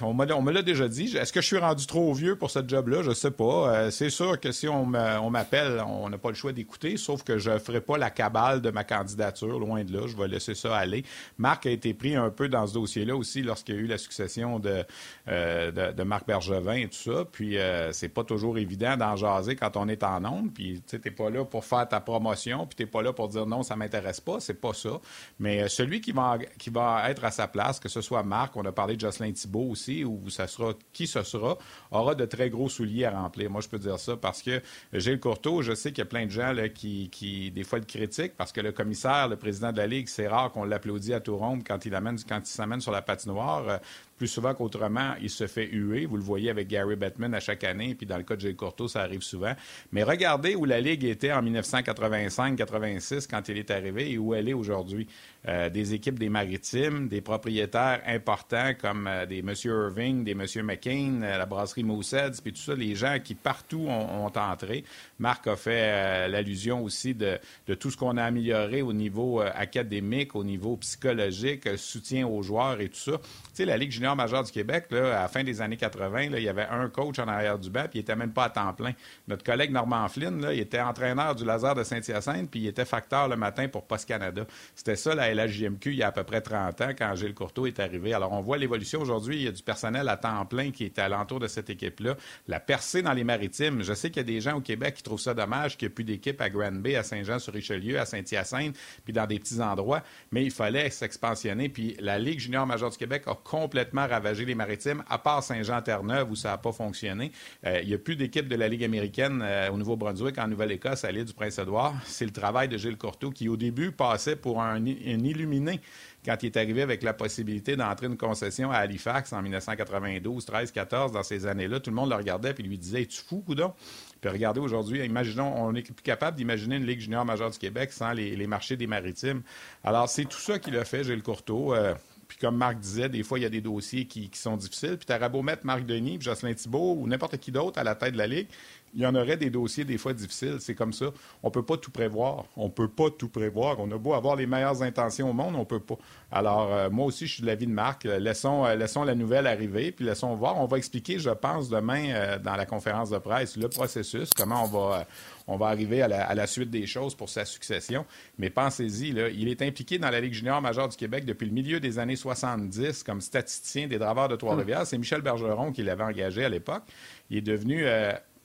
on me l'a déjà dit. Est-ce que je suis rendu trop vieux pour ce job-là? Je sais pas. Euh, c'est sûr que si on m'appelle, on n'a pas le choix d'écouter, sauf que je ne ferai pas la cabale de ma candidature, loin de là. Je vais laisser ça aller. Marc a été pris un peu dans ce dossier-là aussi lorsqu'il y a eu la succession de, euh, de, Marc Bergevin et tout ça. Puis, c'est pas toujours évident d'en jaser quand on est en onde. Puis, tu n'es pas là pour faire ta promotion, puis tu n'es pas là pour dire non, ça m'intéresse pas. C'est pas ça. Mais celui qui va, qui va être à sa place, que ce soit Marc, on a parlé de Jocelyn Thibault aussi, ou ça sera qui ce sera, aura de très gros souliers à remplir. Moi, je peux dire ça parce que Gilles Courteau, je sais qu'il y a plein de gens qui, qui, des fois, le critiquent parce que le commissaire, le président de la Ligue, c'est rare qu'on l'applaudit à tout rond quand il quand il s'amène sur la patinoire plus souvent qu'autrement, il se fait huer. Vous le voyez avec Gary Bettman à chaque année, puis dans le cas de Jay Courteau, ça arrive souvent. Mais regardez où la Ligue était en 1985-86 quand il est arrivé et où elle est aujourd'hui. Euh, des équipes des maritimes, des propriétaires importants comme euh, des M. Irving, des M. McCain, euh, la brasserie Mooseheads, puis tout ça, les gens qui partout ont, entré. Marc a fait l'allusion aussi de, de, tout ce qu'on a amélioré au niveau académique, au niveau psychologique, soutien aux joueurs et tout ça. Tu sais, la Ligue junior majeur du Québec, à la fin des années 80, il y avait un coach en arrière du banc, puis il n'était même pas à temps plein. Notre collègue Normand Flynn, il était entraîneur du laser de Saint-Hyacinthe, puis il était facteur le matin pour Post Canada. C'était ça la LHJMQ il y a à peu près 30 ans quand Gilles Courteau est arrivé. Alors on voit l'évolution aujourd'hui. Il y a du personnel à temps plein qui est alentour de cette équipe-là. La percée dans les maritimes. Je sais qu'il y a des gens au Québec qui trouvent ça dommage qu'il n'y ait plus d'équipe à Grand Bay, à Saint-Jean-sur-Richelieu, à Saint-Hyacinthe, puis dans des petits endroits. Mais il fallait s'expansionner. Puis la Ligue junior majeure du Québec a complètement ravager les maritimes, à part Saint-Jean-Terre-Neuve où ça n'a pas fonctionné. Euh, il n'y a plus d'équipe de la Ligue américaine euh, au Nouveau-Brunswick, en Nouvelle-Écosse, à l'île du Prince-Édouard. C'est le travail de Gilles Courteau qui, au début, passait pour un, illuminé quand il est arrivé avec la possibilité d'entrer une concession à Halifax en 1992, 13, 14, dans ces années-là, tout le monde le regardait et lui disait Es-tu fou, coudon Puis regardez aujourd'hui, imaginons, on est plus capable d'imaginer une Ligue junior majeure du Québec sans les, marchés des maritimes. Alors, c'est tout ça qu'il a fait, Gilles Courteau. Euh, puis comme Marc disait, des fois, il y a des dossiers qui, sont difficiles. Puis tu beau mettre Marc Denis, Jocelyn Thibault ou n'importe qui d'autre à la tête de la Ligue, il y en aurait des dossiers des fois difficiles. C'est comme ça. On ne peut pas tout prévoir. On ne peut pas tout prévoir. On a beau avoir les meilleures intentions au monde, on ne peut pas. Alors, euh, moi aussi, je suis de l'avis de Marc. Laissons, euh, laissons la nouvelle arriver, puis laissons voir. On va expliquer, je pense, demain euh, dans la conférence de presse, le processus, comment on va, on va arriver à la, suite des choses pour sa succession. Mais pensez-y, il est impliqué dans la Ligue junior majeure du Québec depuis le milieu des années 70 comme statisticien des Draveurs de Trois-Rivières. C'est Michel Bergeron qui l'avait engagé à l'époque. Il est devenu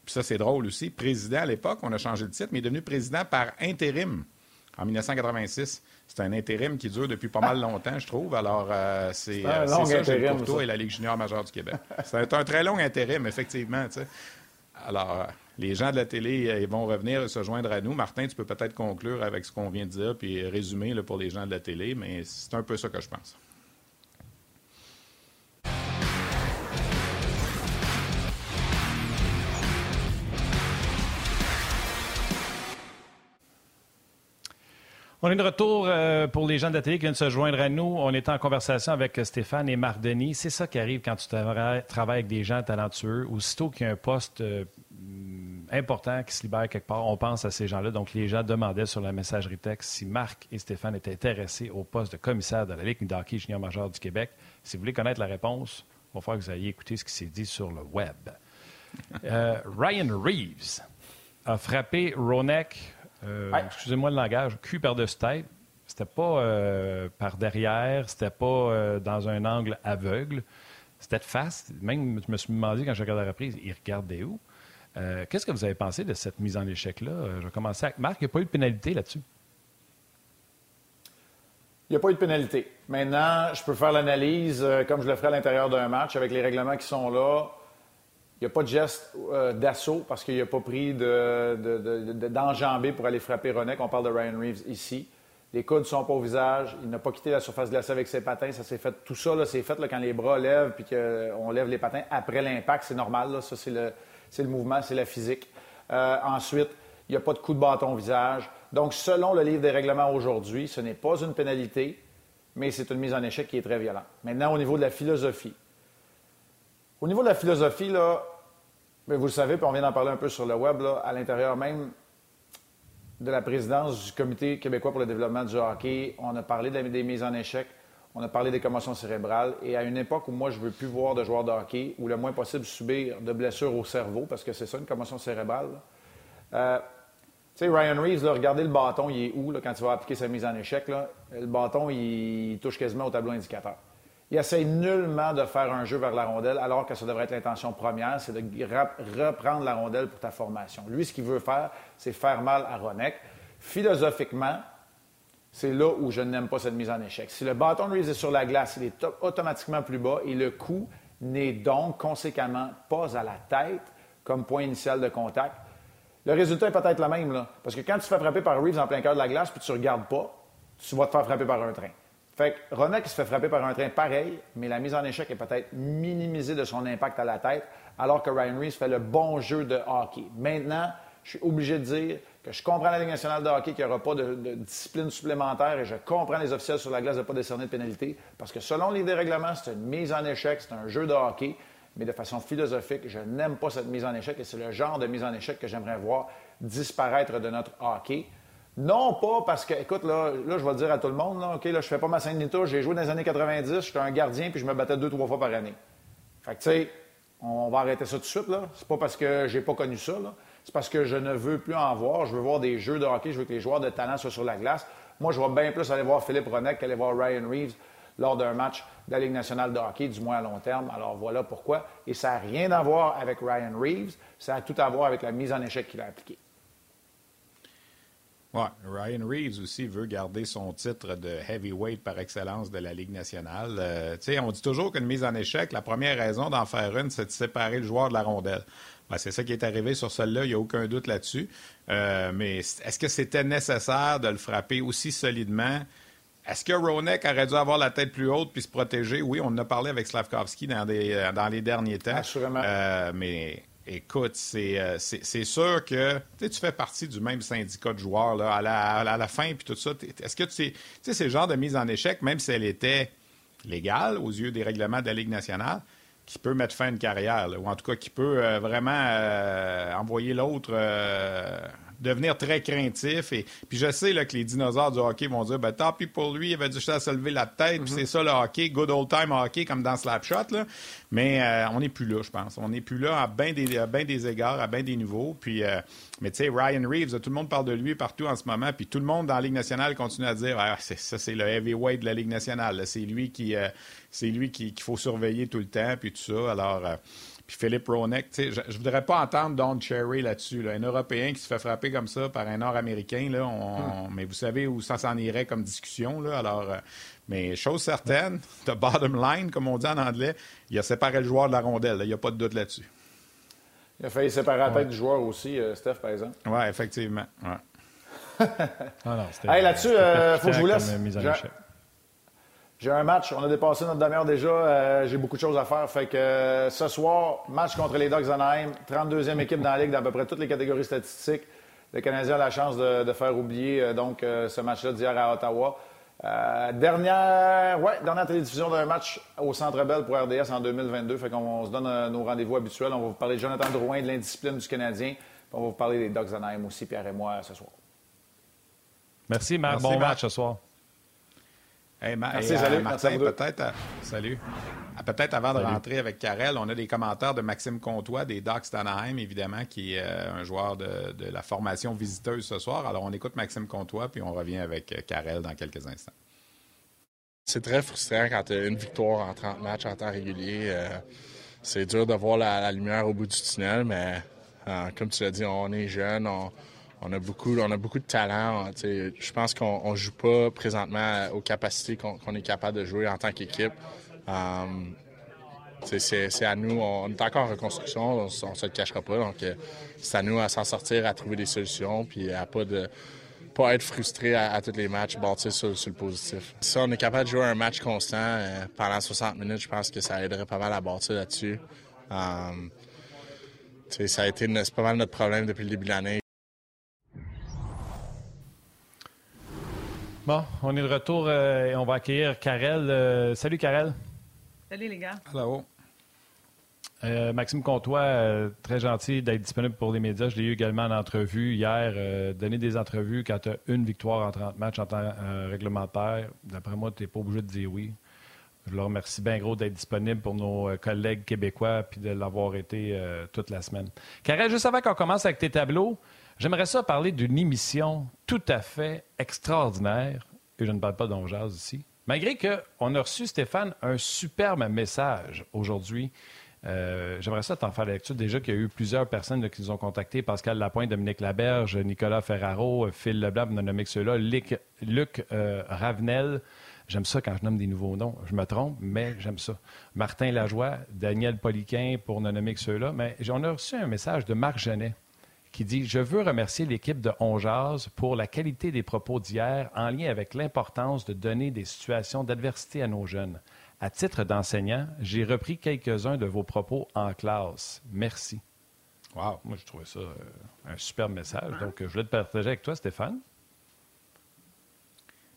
puis ça c'est drôle aussi, président à l'époque, on a changé de titre, mais il est devenu président par intérim. en 1986. C'est un intérim qui dure depuis pas mal longtemps, je trouve. Alors, c'est un long ça, intérim, toi et la Ligue junior majeure du Québec. c'est un très long intérim, effectivement. Alors, les gens de la télé ils vont revenir et se joindre à nous. Martin, tu peux peut-être conclure avec ce qu'on vient de dire puis résumer là, pour les gens de la télé, mais c'est un peu ça que je pense. On est de retour euh, pour les gens de la qui viennent se joindre à nous. On est en conversation avec Stéphane et Marc Denis. C'est ça qui arrive quand tu travailles avec des gens talentueux. Aussitôt qu'il y a un poste euh, important qui se libère quelque part, on pense à ces gens-là. Donc, les gens demandaient sur la messagerie texte si Marc et Stéphane étaient intéressés au poste de commissaire de la Ligue hockey junior majeur du Québec. Si vous voulez connaître la réponse, il va falloir que vous ayez écouté ce qui s'est dit sur le web. Euh, Ryan Reeves a frappé Ronek euh, excusez-moi le langage, cul par-dessus tête. C'était pas euh, par derrière, c'était pas euh, dans un angle aveugle. C'était de face. Même, je me suis demandé quand je regardais la reprise, il regardait où? Qu'est-ce que vous avez pensé de cette mise en échec-là? je vais commencer avec Marc. Il n'y a pas eu de pénalité là-dessus. Il n'y a pas eu de pénalité. Maintenant, je peux faire l'analyse comme je le ferai à l'intérieur d'un match avec les règlements qui sont là. Il n'y a pas de geste euh, d'assaut parce qu'il n'a pas pris d'enjambée pour aller frapper René. On parle de Ryan Reeves ici. Les coudes ne sont pas au visage. Il n'a pas quitté la surface glacée avec ses patins. Ça s'est fait. Tout ça, c'est fait quand les bras lèvent puis qu'on lève les patins après l'impact. C'est normal. Ça, c'est le, mouvement, c'est la physique. Euh, ensuite, il n'y a pas de coup de bâton au visage. Donc, selon le livre des règlements aujourd'hui, ce n'est pas une pénalité, mais c'est une mise en échec qui est très violente. Maintenant, au niveau de la philosophie, au niveau de la philosophie, là, vous le savez, puis on vient d'en parler un peu sur le web, à l'intérieur même de la présidence du Comité québécois pour le développement du hockey, on a parlé des mises en échec, on a parlé des commotions cérébrales, et à une époque où moi, je ne veux plus voir de joueurs de hockey, ou le moins possible subir de blessures au cerveau, parce que c'est ça, une commotion cérébrale. Euh, tu sais, Ryan Reeves, regardez le bâton, il est où quand il va appliquer sa mise en échec? Le bâton, il touche quasiment au tableau indicateur. Il essaie nullement de faire un jeu vers la rondelle, alors que ça devrait être l'intention première, c'est de reprendre la rondelle pour ta formation. Lui, ce qu'il veut faire, c'est faire mal à Ronek. Philosophiquement, c'est là où je n'aime pas cette mise en échec. Si le bâton de est sur la glace, il est automatiquement plus bas et le coup n'est donc conséquemment pas à la tête comme point initial de contact. Le résultat est peut-être le même. Parce que quand tu te fais frapper par Reeves en plein cœur de la glace puis tu ne regardes pas, tu vas te faire frapper par un train. Fait que Ronak, il se fait frapper par un train pareil, mais la mise en échec est peut-être minimisée de son impact à la tête, alors que Ryan Reeves fait le bon jeu de hockey. Maintenant, je suis obligé de dire que je comprends la Ligue nationale de hockey qu'il n'y aura pas de, discipline supplémentaire et je comprends les officiels sur la glace de ne pas décerner de pénalité parce que selon les règlements, c'est une mise en échec, c'est un jeu de hockey, mais de façon philosophique, je n'aime pas cette mise en échec et c'est le genre de mise en échec que j'aimerais voir disparaître de notre hockey. Non pas parce que, écoute, là, là je vais dire à tout le monde, là, OK, là, je fais pas ma scène nita j'ai joué dans les années 90, j'étais un gardien, puis je me battais deux, trois fois par année. Fait que, tu sais, on va arrêter ça tout de suite, là. C'est pas parce que j'ai pas connu ça, là. C'est parce que je ne veux plus en voir. Je veux voir des jeux de hockey, je veux que les joueurs de talent soient sur la glace. Moi, je vais bien plus aller voir Philippe Ronek qu'aller voir Ryan Reeves lors d'un match de la Ligue nationale de hockey, du moins à long terme. Alors voilà pourquoi. Et ça n'a rien à voir avec Ryan Reeves, ça a tout à voir avec la mise en échec qu'il a appliquée. Ryan Reeves aussi veut garder son titre de heavyweight par excellence de la Ligue nationale. Euh, on dit toujours qu'une mise en échec, la première raison d'en faire une, c'est de séparer le joueur de la rondelle. Ben, c'est ça qui est arrivé sur celle-là, il n'y a aucun doute là-dessus. Euh, mais est-ce que c'était nécessaire de le frapper aussi solidement? Est-ce que Ronek aurait dû avoir la tête plus haute puis se protéger? Oui, on en a parlé avec Slavkovski dans, euh, dans les derniers temps. Assurément. mais Écoute, euh, c'est sûr que tu fais partie du même syndicat de joueurs à, la, fin, puis tout ça. Est-ce que tu c'est le genre de mise en échec, même si elle était légale aux yeux des règlements de la Ligue nationale, qui peut mettre fin à une carrière, ou en tout cas qui peut euh, vraiment euh, envoyer l'autre devenir très craintif. Et puis je sais là, que les dinosaures du hockey vont dire ben, tant pis pour lui, il avait du juste à se lever la tête, puis mhm. c'est ça le hockey, good old time hockey comme dans Slapshot. Là. Mais euh, on n'est plus là, je pense. On n'est plus là à bien des, des égards, à bien des niveaux. Puis, euh, mais tu sais, Ryan Reeves, tout le monde parle de lui partout en ce moment, puis tout le monde dans la Ligue nationale continue à dire ah, ça, c'est le heavyweight de la Ligue nationale. C'est lui qui. Euh, c'est lui qu'il faut surveiller tout le temps, puis tout ça. Alors, puis Philippe Ronek, je ne voudrais pas entendre Don Cherry là-dessus. Un Européen qui se fait frapper comme ça par un Nord-Américain, là, hmm. mais vous savez où ça s'en irait comme discussion. Là, alors, euh, mais chose certaine, *laughs* the bottom line, comme on dit en anglais, il a séparé le joueur de la rondelle. Il n'y a pas de doute là-dessus. Il a failli séparer la tête du joueur aussi, euh, Steph, par exemple. Oui, effectivement. *laughs* ah là-dessus, il euh, faut que je vous laisse. J'ai un match, on a dépassé notre demi-heure déjà. Euh, j'ai beaucoup de choses à faire. Fait que euh, ce soir, match contre les Ducks Anaheim, 32e équipe dans la Ligue dans à peu près toutes les catégories statistiques. Le Canadien a la chance de, faire oublier euh, donc ce match-là d'hier à Ottawa. dernière, ouais, dernière télédiffusion d'un match au Centre Bell pour RDS en 2022. Fait qu'on se donne nos rendez-vous habituels. On va vous parler de Jonathan Drouin, de l'indiscipline du Canadien. On va vous parler des Ducks Anaheim aussi, Pierre et moi, ce soir. Merci, Marc. Bon match ce soir. Hey, Merci, salut. Martin, peut-être, euh, salut. Peut-être avant de rentrer avec Karel, on a des commentaires de Maxime Comtois des Ducks d'Anaheim, évidemment, qui est euh, un joueur de, la formation visiteuse ce soir. Alors, on écoute Maxime Comtois, puis on revient avec euh, Karel dans quelques instants. C'est très frustrant quand tu as une victoire en 30 matchs en temps régulier. c'est dur de voir la, lumière au bout du tunnel, mais comme tu l'as dit, on est jeune, on, on a beaucoup, on a beaucoup de talent. Je pense qu'on joue pas présentement aux capacités qu'on est capable de jouer en tant qu'équipe. Um, c'est à nous, on est encore en reconstruction, on ne se le cachera pas. Donc, euh, c'est à nous à s'en sortir, à trouver des solutions, puis à pas de pas être frustré à, tous les matchs, bâtir sur, le positif. Si on est capable de jouer un match constant euh, pendant 60 minutes, je pense que ça aiderait pas mal à bâtir là-dessus. Um, ça a été pas mal notre problème depuis le début de l'année. Bon, on est de retour euh, et on va accueillir Karel. Euh, salut Karel. Salut les gars. Hello. Euh, Maxime Comtois, très gentil d'être disponible pour les médias. Je l'ai eu également en entrevue hier. donner des entrevues quand tu as une victoire en 30 matchs en temps réglementaire, d'après moi, tu n'es pas obligé de dire oui. Je le remercie bien gros d'être disponible pour nos collègues québécois puis de l'avoir été toute la semaine. Karel, juste avant qu'on commence avec tes tableaux, J'aimerais ça parler d'une émission tout à fait extraordinaire, et je ne parle pas d'Onjaz ici, malgré qu'on a reçu, Stéphane, un superbe message aujourd'hui. Euh, j'aimerais ça t'en faire la lecture. Déjà qu'il y a eu plusieurs personnes qui nous ont contactés. Pascal Lapointe, Dominique Laberge, Nicolas Ferraro, Phil Leblanc, on a nommé ceux-là, Luc, euh, Ravenel. J'aime ça quand je nomme des nouveaux noms. Je me trompe, mais j'aime ça. Martin Lajoie, Daniel Poliquin, pour ne nommer que ceux-là. Mais on a reçu un message de Marc Genet qui dit Je veux remercier l'équipe de Ongeaz pour la qualité des propos d'hier en lien avec l'importance de donner des situations d'adversité à nos jeunes. À titre d'enseignant, j'ai repris quelques-uns de vos propos en classe. Merci. Wow, moi, je trouvais ça euh, un super message. Donc, je voulais te partager avec toi, Stéphane.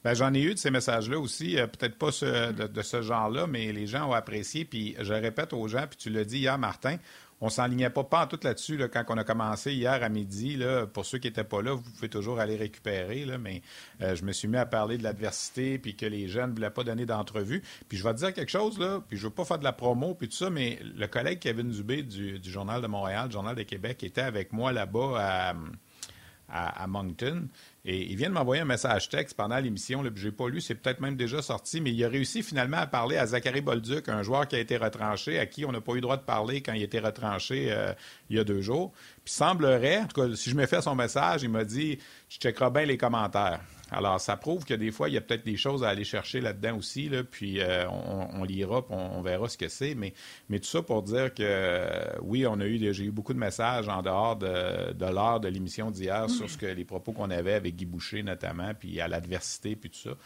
Ben, j'en ai eu de ces messages-là aussi, euh, peut-être pas de, de, ce genre-là, mais les gens ont apprécié. Puis je répète aux gens, puis tu l'as dit hier, Martin, on s'enlignait pas, pas en tout là-dessus quand on a commencé hier à midi. Là, pour ceux qui n'étaient pas là, vous pouvez toujours aller récupérer. Là, mais euh, je me suis mis à parler de l'adversité puis que les jeunes ne voulaient pas donner d'entrevue. Puis je vais te dire quelque chose, là, puis je veux pas faire de la promo puis tout ça, mais le collègue Kevin Dubé du, du Journal de Montréal, Journal de Québec, était avec moi là-bas à à, Moncton. Et il vient de m'envoyer un message texte pendant l'émission. Je n'ai pas lu, c'est peut-être même déjà sorti, mais il a réussi finalement à parler à Zachary Bolduc, un joueur qui a été retranché, à qui on n'a pas eu le droit de parler quand il était retranché euh, il y a deux jours. Puis semblerait, en tout cas, si je me fais son message, il m'a dit Je checkerai bien les commentaires. Alors, ça prouve que des fois, il y a peut-être des choses à aller chercher là-dedans aussi, là, puis euh, on, lira, puis on, verra ce que c'est. Mais, mais tout ça pour dire que euh, oui, on a eu, j'ai eu beaucoup de messages en dehors de, de l'heure de l'émission d'hier sur ce que les propos qu'on avait avec Guy Boucher notamment, puis à l'adversité, puis tout ça.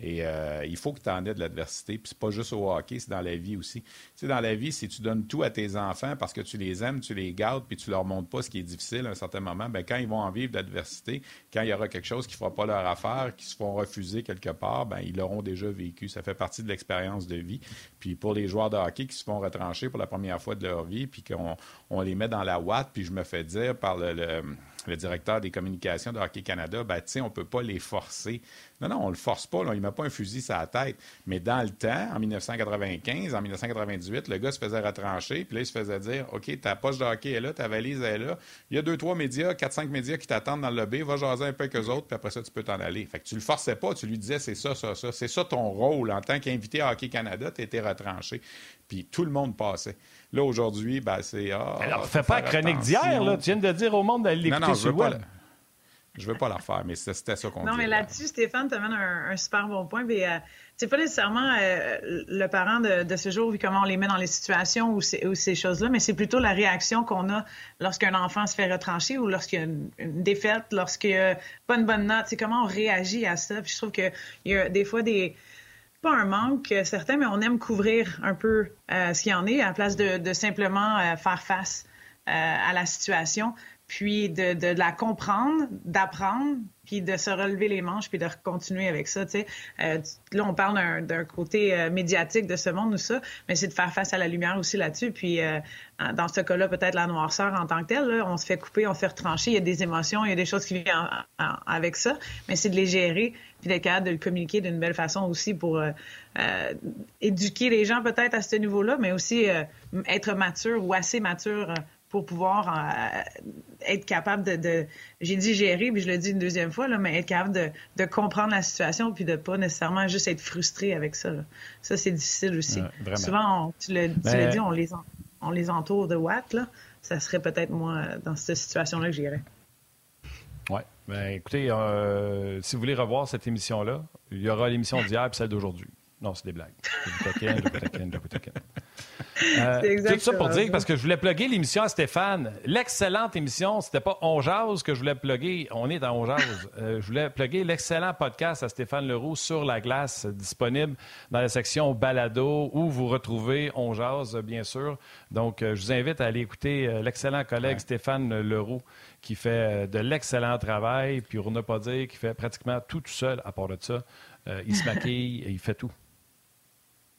Et euh, il faut que tu en aies de l'adversité. Puis c'est pas juste au hockey, c'est dans la vie aussi. Tu sais, dans la vie, si tu donnes tout à tes enfants parce que tu les aimes, tu les gardes, puis tu leur montres pas ce qui est difficile à un certain moment, ben quand ils vont en vivre d'adversité, quand il y aura quelque chose qui fera pas leur affaire, qui se font refuser quelque part, ben ils l'auront déjà vécu. Ça fait partie de l'expérience de vie. Puis pour les joueurs de hockey qui se font retrancher pour la première fois de leur vie, puis qu'on on les met dans la ouate, puis je me fais dire par le le directeur des communications de Hockey Canada, ben, on peut pas les forcer. Non, non, on le force pas, là, il met pas un fusil sur la tête. Mais dans le temps, en 1995, en 1998, le gars se faisait retrancher, puis là, il se faisait dire, OK, ta poche de hockey est là, ta valise est là. Il y a deux, trois médias, quatre, cinq médias qui t'attendent dans le lobby, va jaser un peu avec eux autres, puis après ça, tu peux t'en aller. Fait que tu le forçais pas, tu lui disais, c'est ça, ça, ça. C'est ça ton rôle. En tant qu'invité à Hockey Canada, tu étais retranché. Puis tout le monde passait. Là, aujourd'hui, ben, c'est. Ah, Alors, fais pas la chronique d'hier, là. Tu viens de dire au monde d'aller l'écouter sur le web. Je veux pas la refaire, mais c'était ça qu'on. Non, mais là-dessus, Stéphane, tu amènes un, super bon point. Mais euh, c'est pas nécessairement euh, le parent de, ce jour, vu comment on les met dans les situations ou, ces choses-là, mais c'est plutôt la réaction qu'on a lorsqu'un enfant se fait retrancher ou lorsqu'il y a une, défaite, lorsqu'il n'y a pas une bonne note. C'est comment on réagit à ça. Puis je trouve qu'il y a des fois des pas un manque certain, mais on aime couvrir un peu euh, ce qu'il y en est à la place de, simplement euh, faire face euh, à la situation, puis de, la comprendre, d'apprendre, puis de se relever les manches, puis de continuer avec ça. Tu sais. là, on parle d'un côté médiatique de ce monde ou ça, mais c'est de faire face à la lumière aussi là-dessus. Puis dans ce cas-là, peut-être la noirceur en tant que telle, on se fait couper, on se fait retrancher, il y a des émotions, il y a des choses qui viennent avec ça, mais c'est de les gérer puis d'être capable de le communiquer d'une belle façon aussi pour euh, euh, éduquer les gens peut-être à ce niveau-là, mais aussi euh, être mature ou assez mature pour pouvoir être capable de, j'ai dit gérer, puis je le dis une deuxième fois, là, mais être capable de, comprendre la situation puis de pas nécessairement juste être frustré avec ça. Ça, c'est difficile aussi. Souvent, tu l'as dit, on les, on les entoure de Watt, là. Ça serait peut-être moi, dans cette situation-là, que j'irais. Oui. Ben, écoutez, euh, si vous voulez revoir cette émission-là, il y aura l'émission d'hier et celle d'aujourd'hui. Non, c'est des blagues. Je vous taquine, je vous taquine, je vous taquine. Euh, tout ça pour dire, parce que je voulais plugger l'émission à Stéphane. L'excellente émission, c'était pas On Jase que je voulais plugger. On est dans On Jase. Euh, je voulais plugger l'excellent podcast à Stéphane Leroux sur la glace, disponible dans la section Balado, où vous retrouvez On Jase, bien sûr. Donc, je vous invite à aller écouter l'excellent collègue Stéphane Leroux qui fait de l'excellent travail, puis pour ne pas dire qu'il fait pratiquement tout tout seul à part de ça. Euh, il se maquille, il fait tout.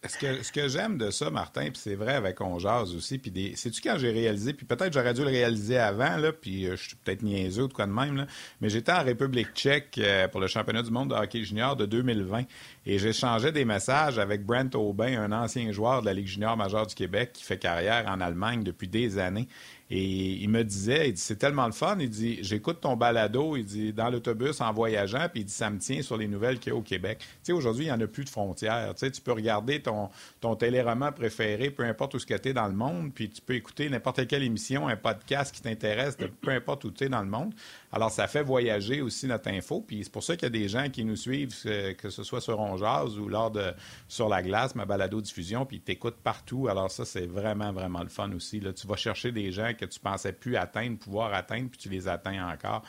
Ce que, j'aime de ça, Martin, puis c'est vrai avec On aussi, puis des... sais-tu quand j'ai réalisé, puis peut-être j'aurais dû le réaliser avant, là, puis euh, je suis peut-être niaiseux ou quoi de même, là, mais j'étais en République tchèque euh, pour le championnat du monde de hockey junior de 2020 et j'échangeais des messages avec Brent Aubin, un ancien joueur de la Ligue junior majeure du Québec qui fait carrière en Allemagne depuis des années. Et il me disait, il dit, c'est tellement le fun. Il dit, j'écoute ton balado, il dit, dans l'autobus en voyageant, puis il dit, ça me tient sur les nouvelles qu'il y a au Québec. Tu sais, aujourd'hui, il n'y en a plus de frontières. Tu sais, tu peux regarder ton, ton téléroman préféré, peu importe où ce que tu es dans le monde, puis tu peux écouter n'importe quelle émission, un podcast qui t'intéresse, peu importe où tu es dans le monde. Alors, ça fait voyager aussi notre info. Puis c'est pour ça qu'il y a des gens qui nous suivent, euh, que ce soit sur Ongeaz ou lors de Sur la glace, ma balado-diffusion, puis ils partout. Alors ça, c'est vraiment, vraiment le fun aussi. Là, tu vas chercher des gens que tu pensais plus atteindre, pouvoir atteindre, puis tu les atteins encore.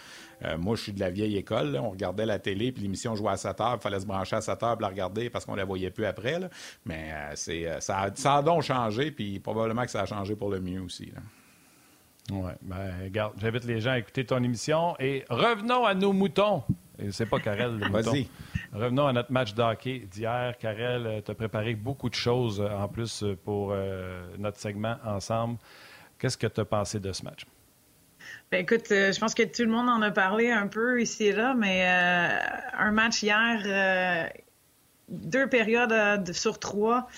Euh, moi, je suis de la vieille école. On regardait la télé, puis l'émission jouait à 7 heures. Il fallait se brancher à 7 heures la regarder parce qu'on la voyait plus après. Mais euh, c'est, ça, ça, a donc changé, puis probablement que ça a changé pour le mieux aussi. Là. Oui, ben, regarde, j'invite les gens à écouter ton émission et revenons à nos moutons. Et c'est pas Karel le mouton. Vas-y. Revenons à notre match d'hockey d'hier. Karel, euh, tu as préparé beaucoup de choses euh, en plus euh, pour notre segment ensemble. Qu'est-ce que tu as pensé de ce match? Ben écoute, je pense que tout le monde en a parlé un peu ici et là, mais un match hier, deux périodes sur trois,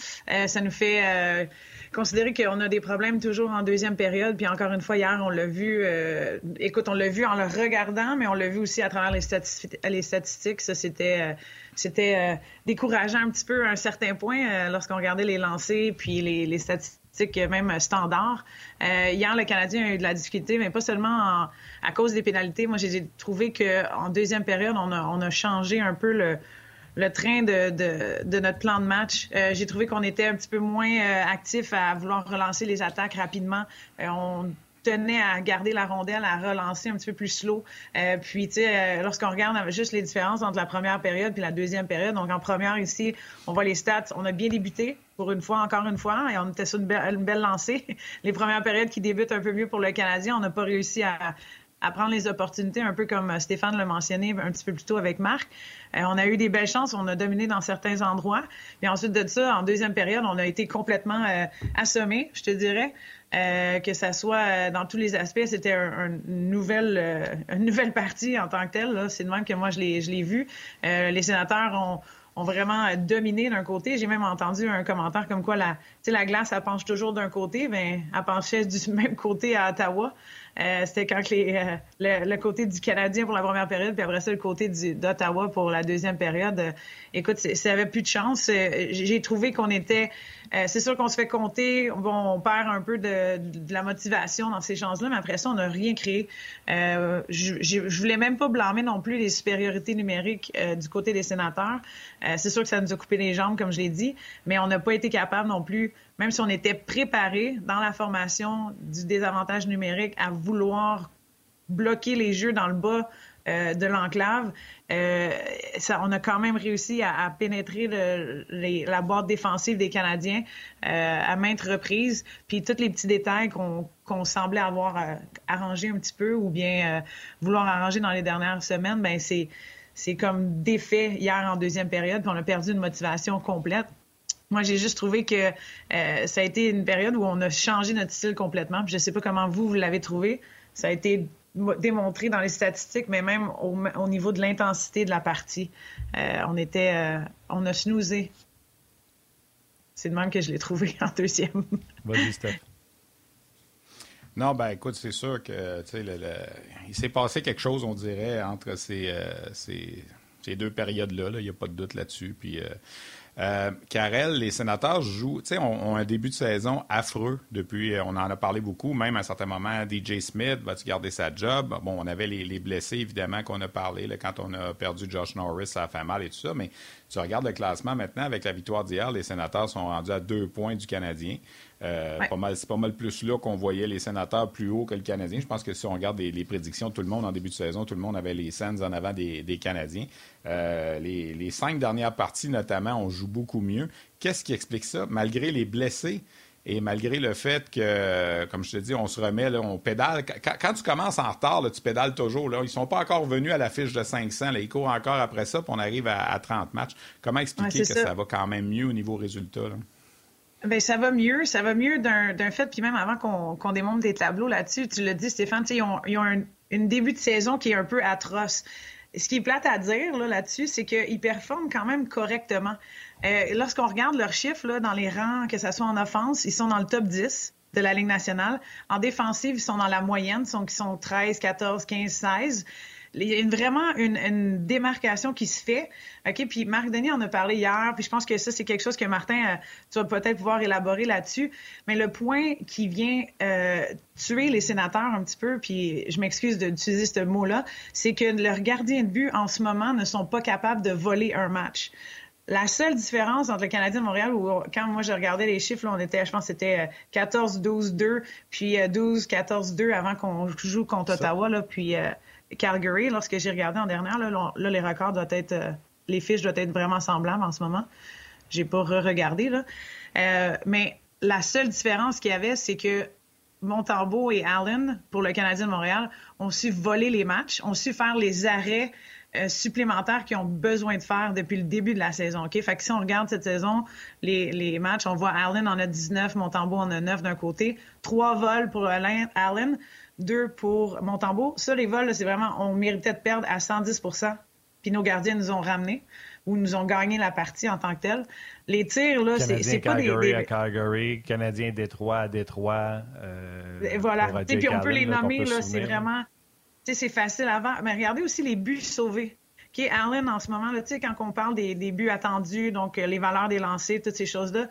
ça nous fait considérer qu'on a des problèmes toujours en deuxième période. Puis encore une fois, hier, on l'a vu. Euh, écoute, on l'a vu en le regardant, mais on l'a vu aussi à travers les, statistiques. Les. Ça, c'était, euh, c'était euh, décourageant un petit peu à un certain point lorsqu'on regardait les lancers puis les, statistiques même standards. hier, le Canadien a eu de la difficulté, mais pas seulement à cause des pénalités. Moi, j'ai trouvé qu'en deuxième période, on a, on a changé un peu le le train de, de, de, notre plan de match. Euh, j'ai trouvé qu'on était un petit peu moins euh, actif à vouloir relancer les attaques rapidement. Euh, on tenait à garder la rondelle, à relancer un petit peu plus slow. puis, tu sais, lorsqu'on regarde juste les différences entre la première période puis la deuxième période, donc en première ici, on voit les stats, on a bien débuté pour une fois, encore une fois, et on était sur une, belle, une belle lancée. *laughs* Les premières périodes qui débutent un peu mieux pour le Canadien, on n'a pas réussi à, à prendre les opportunités, un peu comme Stéphane l'a mentionné un petit peu plus tôt avec Marc. Euh, on a eu des belles chances, on a dominé dans certains endroits. Puis ensuite de ça, en deuxième période, on a été complètement euh, assommés, je te dirais. Euh, que ça soit dans tous les aspects, c'était une nouvelle une nouvelle partie en tant que telle. C'est de même que moi je l'ai vu. les sénateurs ont ont vraiment dominé d'un côté. J'ai même entendu un commentaire comme quoi la, la glace, elle penche toujours d'un côté, mais elle penchait du *laughs* même côté à Ottawa. Euh, c'était quand les, euh, le, côté du Canadien pour la première période, puis après ça, le côté d'Ottawa pour la deuxième période. Euh, écoute, ça avait plus de chance. J'ai trouvé qu'on était... c'est sûr qu'on se fait compter, bon, on perd un peu de, la motivation dans ces chances-là, mais après ça, on n'a rien créé. je, voulais même pas blâmer non plus les supériorités numériques du côté des sénateurs. c'est sûr que ça nous a coupé les jambes, comme je l'ai dit, mais on n'a pas été capable non plus même si on était préparé dans la formation du désavantage numérique à vouloir bloquer les jeux dans le bas euh, de l'enclave, euh, on a quand même réussi à, pénétrer la boîte défensive des Canadiens euh, à maintes reprises. Puis tous les petits détails qu'on semblait avoir arrangés un petit peu ou bien vouloir arranger dans les dernières semaines, ben c'est c'est comme défait hier en deuxième période, puis on a perdu une motivation complète. Moi, j'ai juste trouvé que euh, ça a été une période où on a changé notre style complètement. je ne sais pas comment vous, vous l'avez trouvé. Ça a été démontré dans les statistiques, mais même au, niveau de l'intensité de la partie. Euh, on était, euh, on a snoozé. C'est de même que je l'ai trouvé *laughs* en deuxième. Vas-y, Steph. Non, ben écoute, c'est sûr que il s'est passé quelque chose, on dirait, entre ces, ces, deux périodes-là. Il n'y a pas de doute là-dessus. Puis euh, Karel, les sénateurs jouent, tu sais, ont, un début de saison affreux depuis, euh, on en a parlé beaucoup, même à un certain moment, DJ Smith va-tu garder sa job? Bon, on avait les, blessés, évidemment, qu'on a parlé là, quand on a perdu Josh Norris, ça a fait mal et tout ça, mais tu regardes le classement maintenant, avec la victoire d'hier, les sénateurs sont rendus à deux points du Canadien. Euh, c'est pas mal plus là qu'on voyait les sénateurs plus haut que le Canadien. Je pense que si on regarde les, prédictions, tout le monde en début de saison, tout le monde avait les Sens en avant des, Canadiens. Euh, les, cinq dernières parties, notamment, on joue beaucoup mieux. Qu'est-ce qui explique ça? Malgré les blessés et malgré le fait que, comme je te dis, on se remet, là, on pédale. Quand, tu commences en retard, tu pédales toujours. Là. Ils sont pas encore venus à la fiche de 500. Là. Ils courent encore après ça, puis on arrive à, 30 matchs. Comment expliquer que ça. va quand même mieux au niveau résultat? Ben ça va mieux, ça va mieux d'un fait, puis même avant qu'on démonte des tableaux là-dessus, tu l'as dit Stéphane, ils ont, ils ont un, une début de saison qui est un peu atroce. Ce qui est plate à dire là-dessus, c'est qu'ils performent quand même correctement. Euh, Lorsqu'on regarde leurs chiffres là, dans les rangs, que ce soit en offense, ils sont dans le top 10 de la Ligue nationale. En défensive, ils sont dans la moyenne, sont, ils sont 13, 14, 15, 16 il y a vraiment une, démarcation qui se fait. OK? Puis Marc Denis en a parlé hier, puis je pense que ça, c'est quelque chose que Martin, euh, tu vas peut-être pouvoir élaborer là-dessus. Mais le point qui vient euh, tuer les sénateurs un petit peu, puis je m'excuse d'utiliser ce mot-là, c'est que leurs gardiens de but en ce moment ne sont pas capables de voler un match. La seule différence entre le Canadien de Montréal, où quand moi j'ai regardé les chiffres, on était, je pense c'était 14-12-2, euh, puis 12-14-2 avant qu'on joue contre Ottawa, là, puis Calgary, lorsque j'ai regardé en dernière, là, les records doivent être, euh, les fiches doivent être vraiment semblables en ce moment. J'ai pas re-regardé, là. Euh, mais la seule différence qu'il y avait, c'est que Montembeau et Allen, pour le Canadien de Montréal, ont su voler les matchs, ont su faire les arrêts euh, supplémentaires qu'ils ont besoin de faire depuis le début de la saison. OK? Fait que si on regarde cette saison, les, matchs, on voit Allen en a 19, Montembeau en a 9 d'un côté, trois vols pour Allen, deux pour Montembeau. Ça, les vols, c'est vraiment, on méritait de perdre à 110% puis nos gardiens nous ont ramenés ou nous ont gagné la partie en tant que telle. Les tirs, là, c'est pas des, des... à Calgary, Canadien Détroit à Détroit. Euh, voilà. Puis on peut les nommer, là, c'est vraiment... c'est facile avant. Mais regardez aussi les buts sauvés. OK, Allen, en ce moment, là, quand on parle des, des, buts attendus, donc euh, les valeurs des lancers, toutes ces choses-là,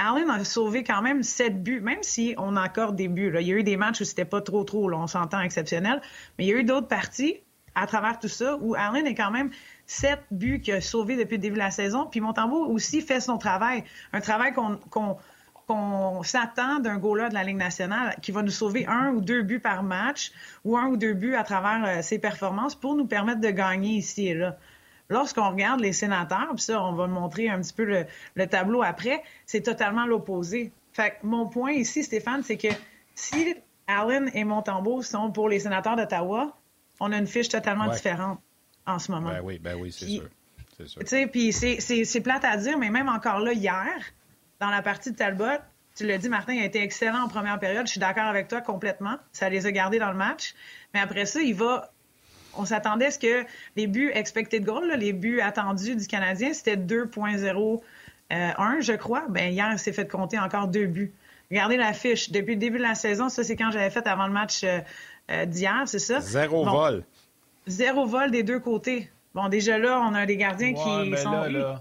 Allen a sauvé quand même sept buts, même si on accorde des buts. Il y a eu des matchs où c'était pas trop trop, là, on s'entend exceptionnel, mais il y a eu d'autres parties à travers tout ça où Allen est quand même sept buts qu'il a sauvés depuis le début de la saison. Puis Montembeau aussi fait son travail, un travail qu'on s'attend d'un goaler de la Ligue nationale qui va nous sauver un ou deux buts par match ou un ou deux buts à travers euh, ses performances pour nous permettre de gagner ici et là. Lorsqu'on regarde les sénateurs, puis ça, on va montrer un petit peu le, tableau après, c'est totalement l'opposé. Fait que mon point ici, Stéphane, c'est que si Allen et Montembeau sont pour les sénateurs d'Ottawa, on a une fiche totalement différente en ce moment. Ben oui, ben oui, c'est sûr. Tu sais, puis c'est plate à dire, mais même encore là, hier, dans la partie de Talbot, tu l'as dit, Martin, il a été excellent en première période. Je suis d'accord avec toi complètement. Ça les a gardés dans le match. Mais après ça, il va. On s'attendait à ce que les buts expected goals, les buts attendus du Canadien, c'était 2.01, je crois. Ben hier, il s'est fait compter encore deux buts. Regardez la fiche. Depuis le début de la saison, ça, c'est quand j'avais fait avant le match euh, euh, d'hier, c'est ça? Zéro vol. Zéro vol des deux côtés. Bon, déjà là, on a des gardiens qui sont.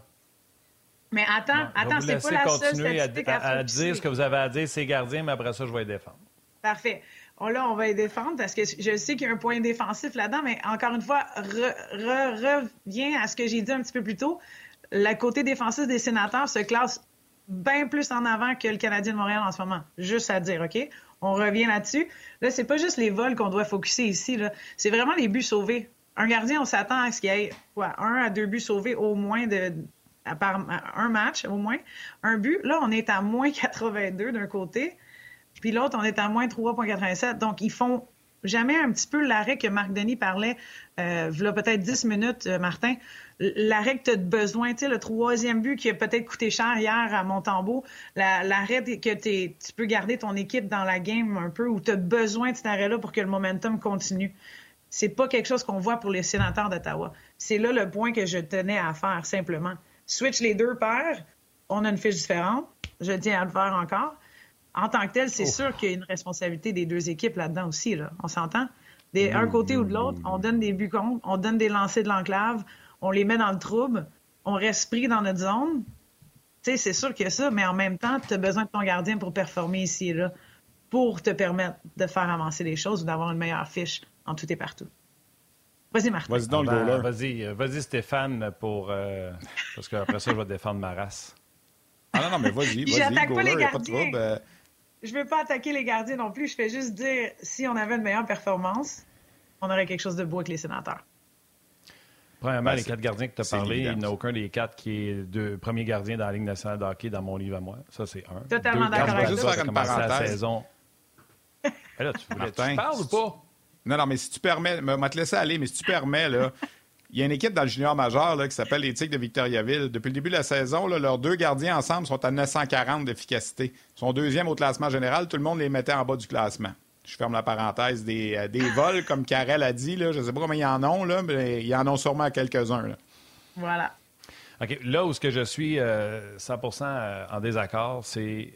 Mais attends, attends, c'est pas la seule statistique à, à, à dire ce que vous avez à dire, c'est gardien, mais après ça, je vais les défendre. Parfait. Là, on va les défendre parce que je sais qu'il y a un point défensif là-dedans, mais encore une fois, reviens à ce que j'ai dit un petit peu plus tôt. Le côté défensif des sénateurs se classe bien plus en avant que le Canadien de Montréal en ce moment. Juste à dire, OK? On revient là-dessus. Là, c'est pas juste les vols qu'on doit focuser ici. C'est vraiment les buts sauvés. Un gardien, on s'attend à ce qu'il y ait quoi, un à deux buts sauvés au moins de, à un match au moins, un but. Là, on est à moins 82 d'un côté, puis l'autre, on est à moins 3,87. Donc, ils font jamais un petit peu l'arrêt que Marc Denis parlait, euh, là peut-être 10 minutes, euh, Martin, l'arrêt que tu as besoin, tu sais, le troisième but qui a peut-être coûté cher hier à Montembeau, l'arrêt que tu peux garder ton équipe dans la game un peu, où tu as besoin de cet arrêt-là pour que le momentum continue. C'est pas quelque chose qu'on voit pour les sénateurs d'Ottawa. C'est là le point que je tenais à faire, simplement. Switch les deux paires, on a une fiche différente. Je tiens à le faire encore. En tant que tel, c'est sûr qu'il y a une responsabilité des deux équipes là-dedans aussi. Là. On s'entend? D'un côté ou de l'autre, on donne des buts contre, on donne des lancers de l'enclave, on les met dans le trouble, on reste pris dans notre zone. Tu sais, c'est sûr qu'il y a ça, mais en même temps, tu as besoin de ton gardien pour performer ici et là, pour te permettre de faire avancer les choses ou d'avoir une meilleure fiche en tout et partout. Vas-y, Martin. Vas-y, dans le ben, Vas-y, euh, vas-y, Stéphane, pour. Euh, parce qu'après ça, je vais défendre ma race. Ah non, non, mais vas-y, vas-y. J'attaque pas les gardiens. Je veux pas attaquer les gardiens non plus. Je fais juste dire, si on avait une meilleure performance, on aurait quelque chose de beau avec les sénateurs. Premièrement, ben, les quatre gardiens que tu as parlé, il n'y a aucun des quatre qui est de premier gardien dans la Ligue nationale de hockey dans mon livre à moi. Ça, c'est un. Totalement d'accord avec juste faire une parenthèse. La saison. *laughs* là, tu, voulais, tu parles ou pas? Non, non, mais si tu permets, je vais te laisser aller, mais si tu permets, là, *laughs* il y a une équipe dans le junior majeur là, qui s'appelle les Tigres de Victoriaville. Depuis le début de la saison, là, leurs deux gardiens ensemble sont à 940 d'efficacité. Ils sont deuxième au classement général. Tout le monde les mettait en bas du classement. Je ferme la parenthèse. Des, euh, des *laughs* vols, comme Karel a dit, là, je ne sais pas combien il y en ont, là, mais il y en a sûrement quelques-uns. Voilà. OK. Là où ce que je suis 100% euh, euh, en désaccord, c'est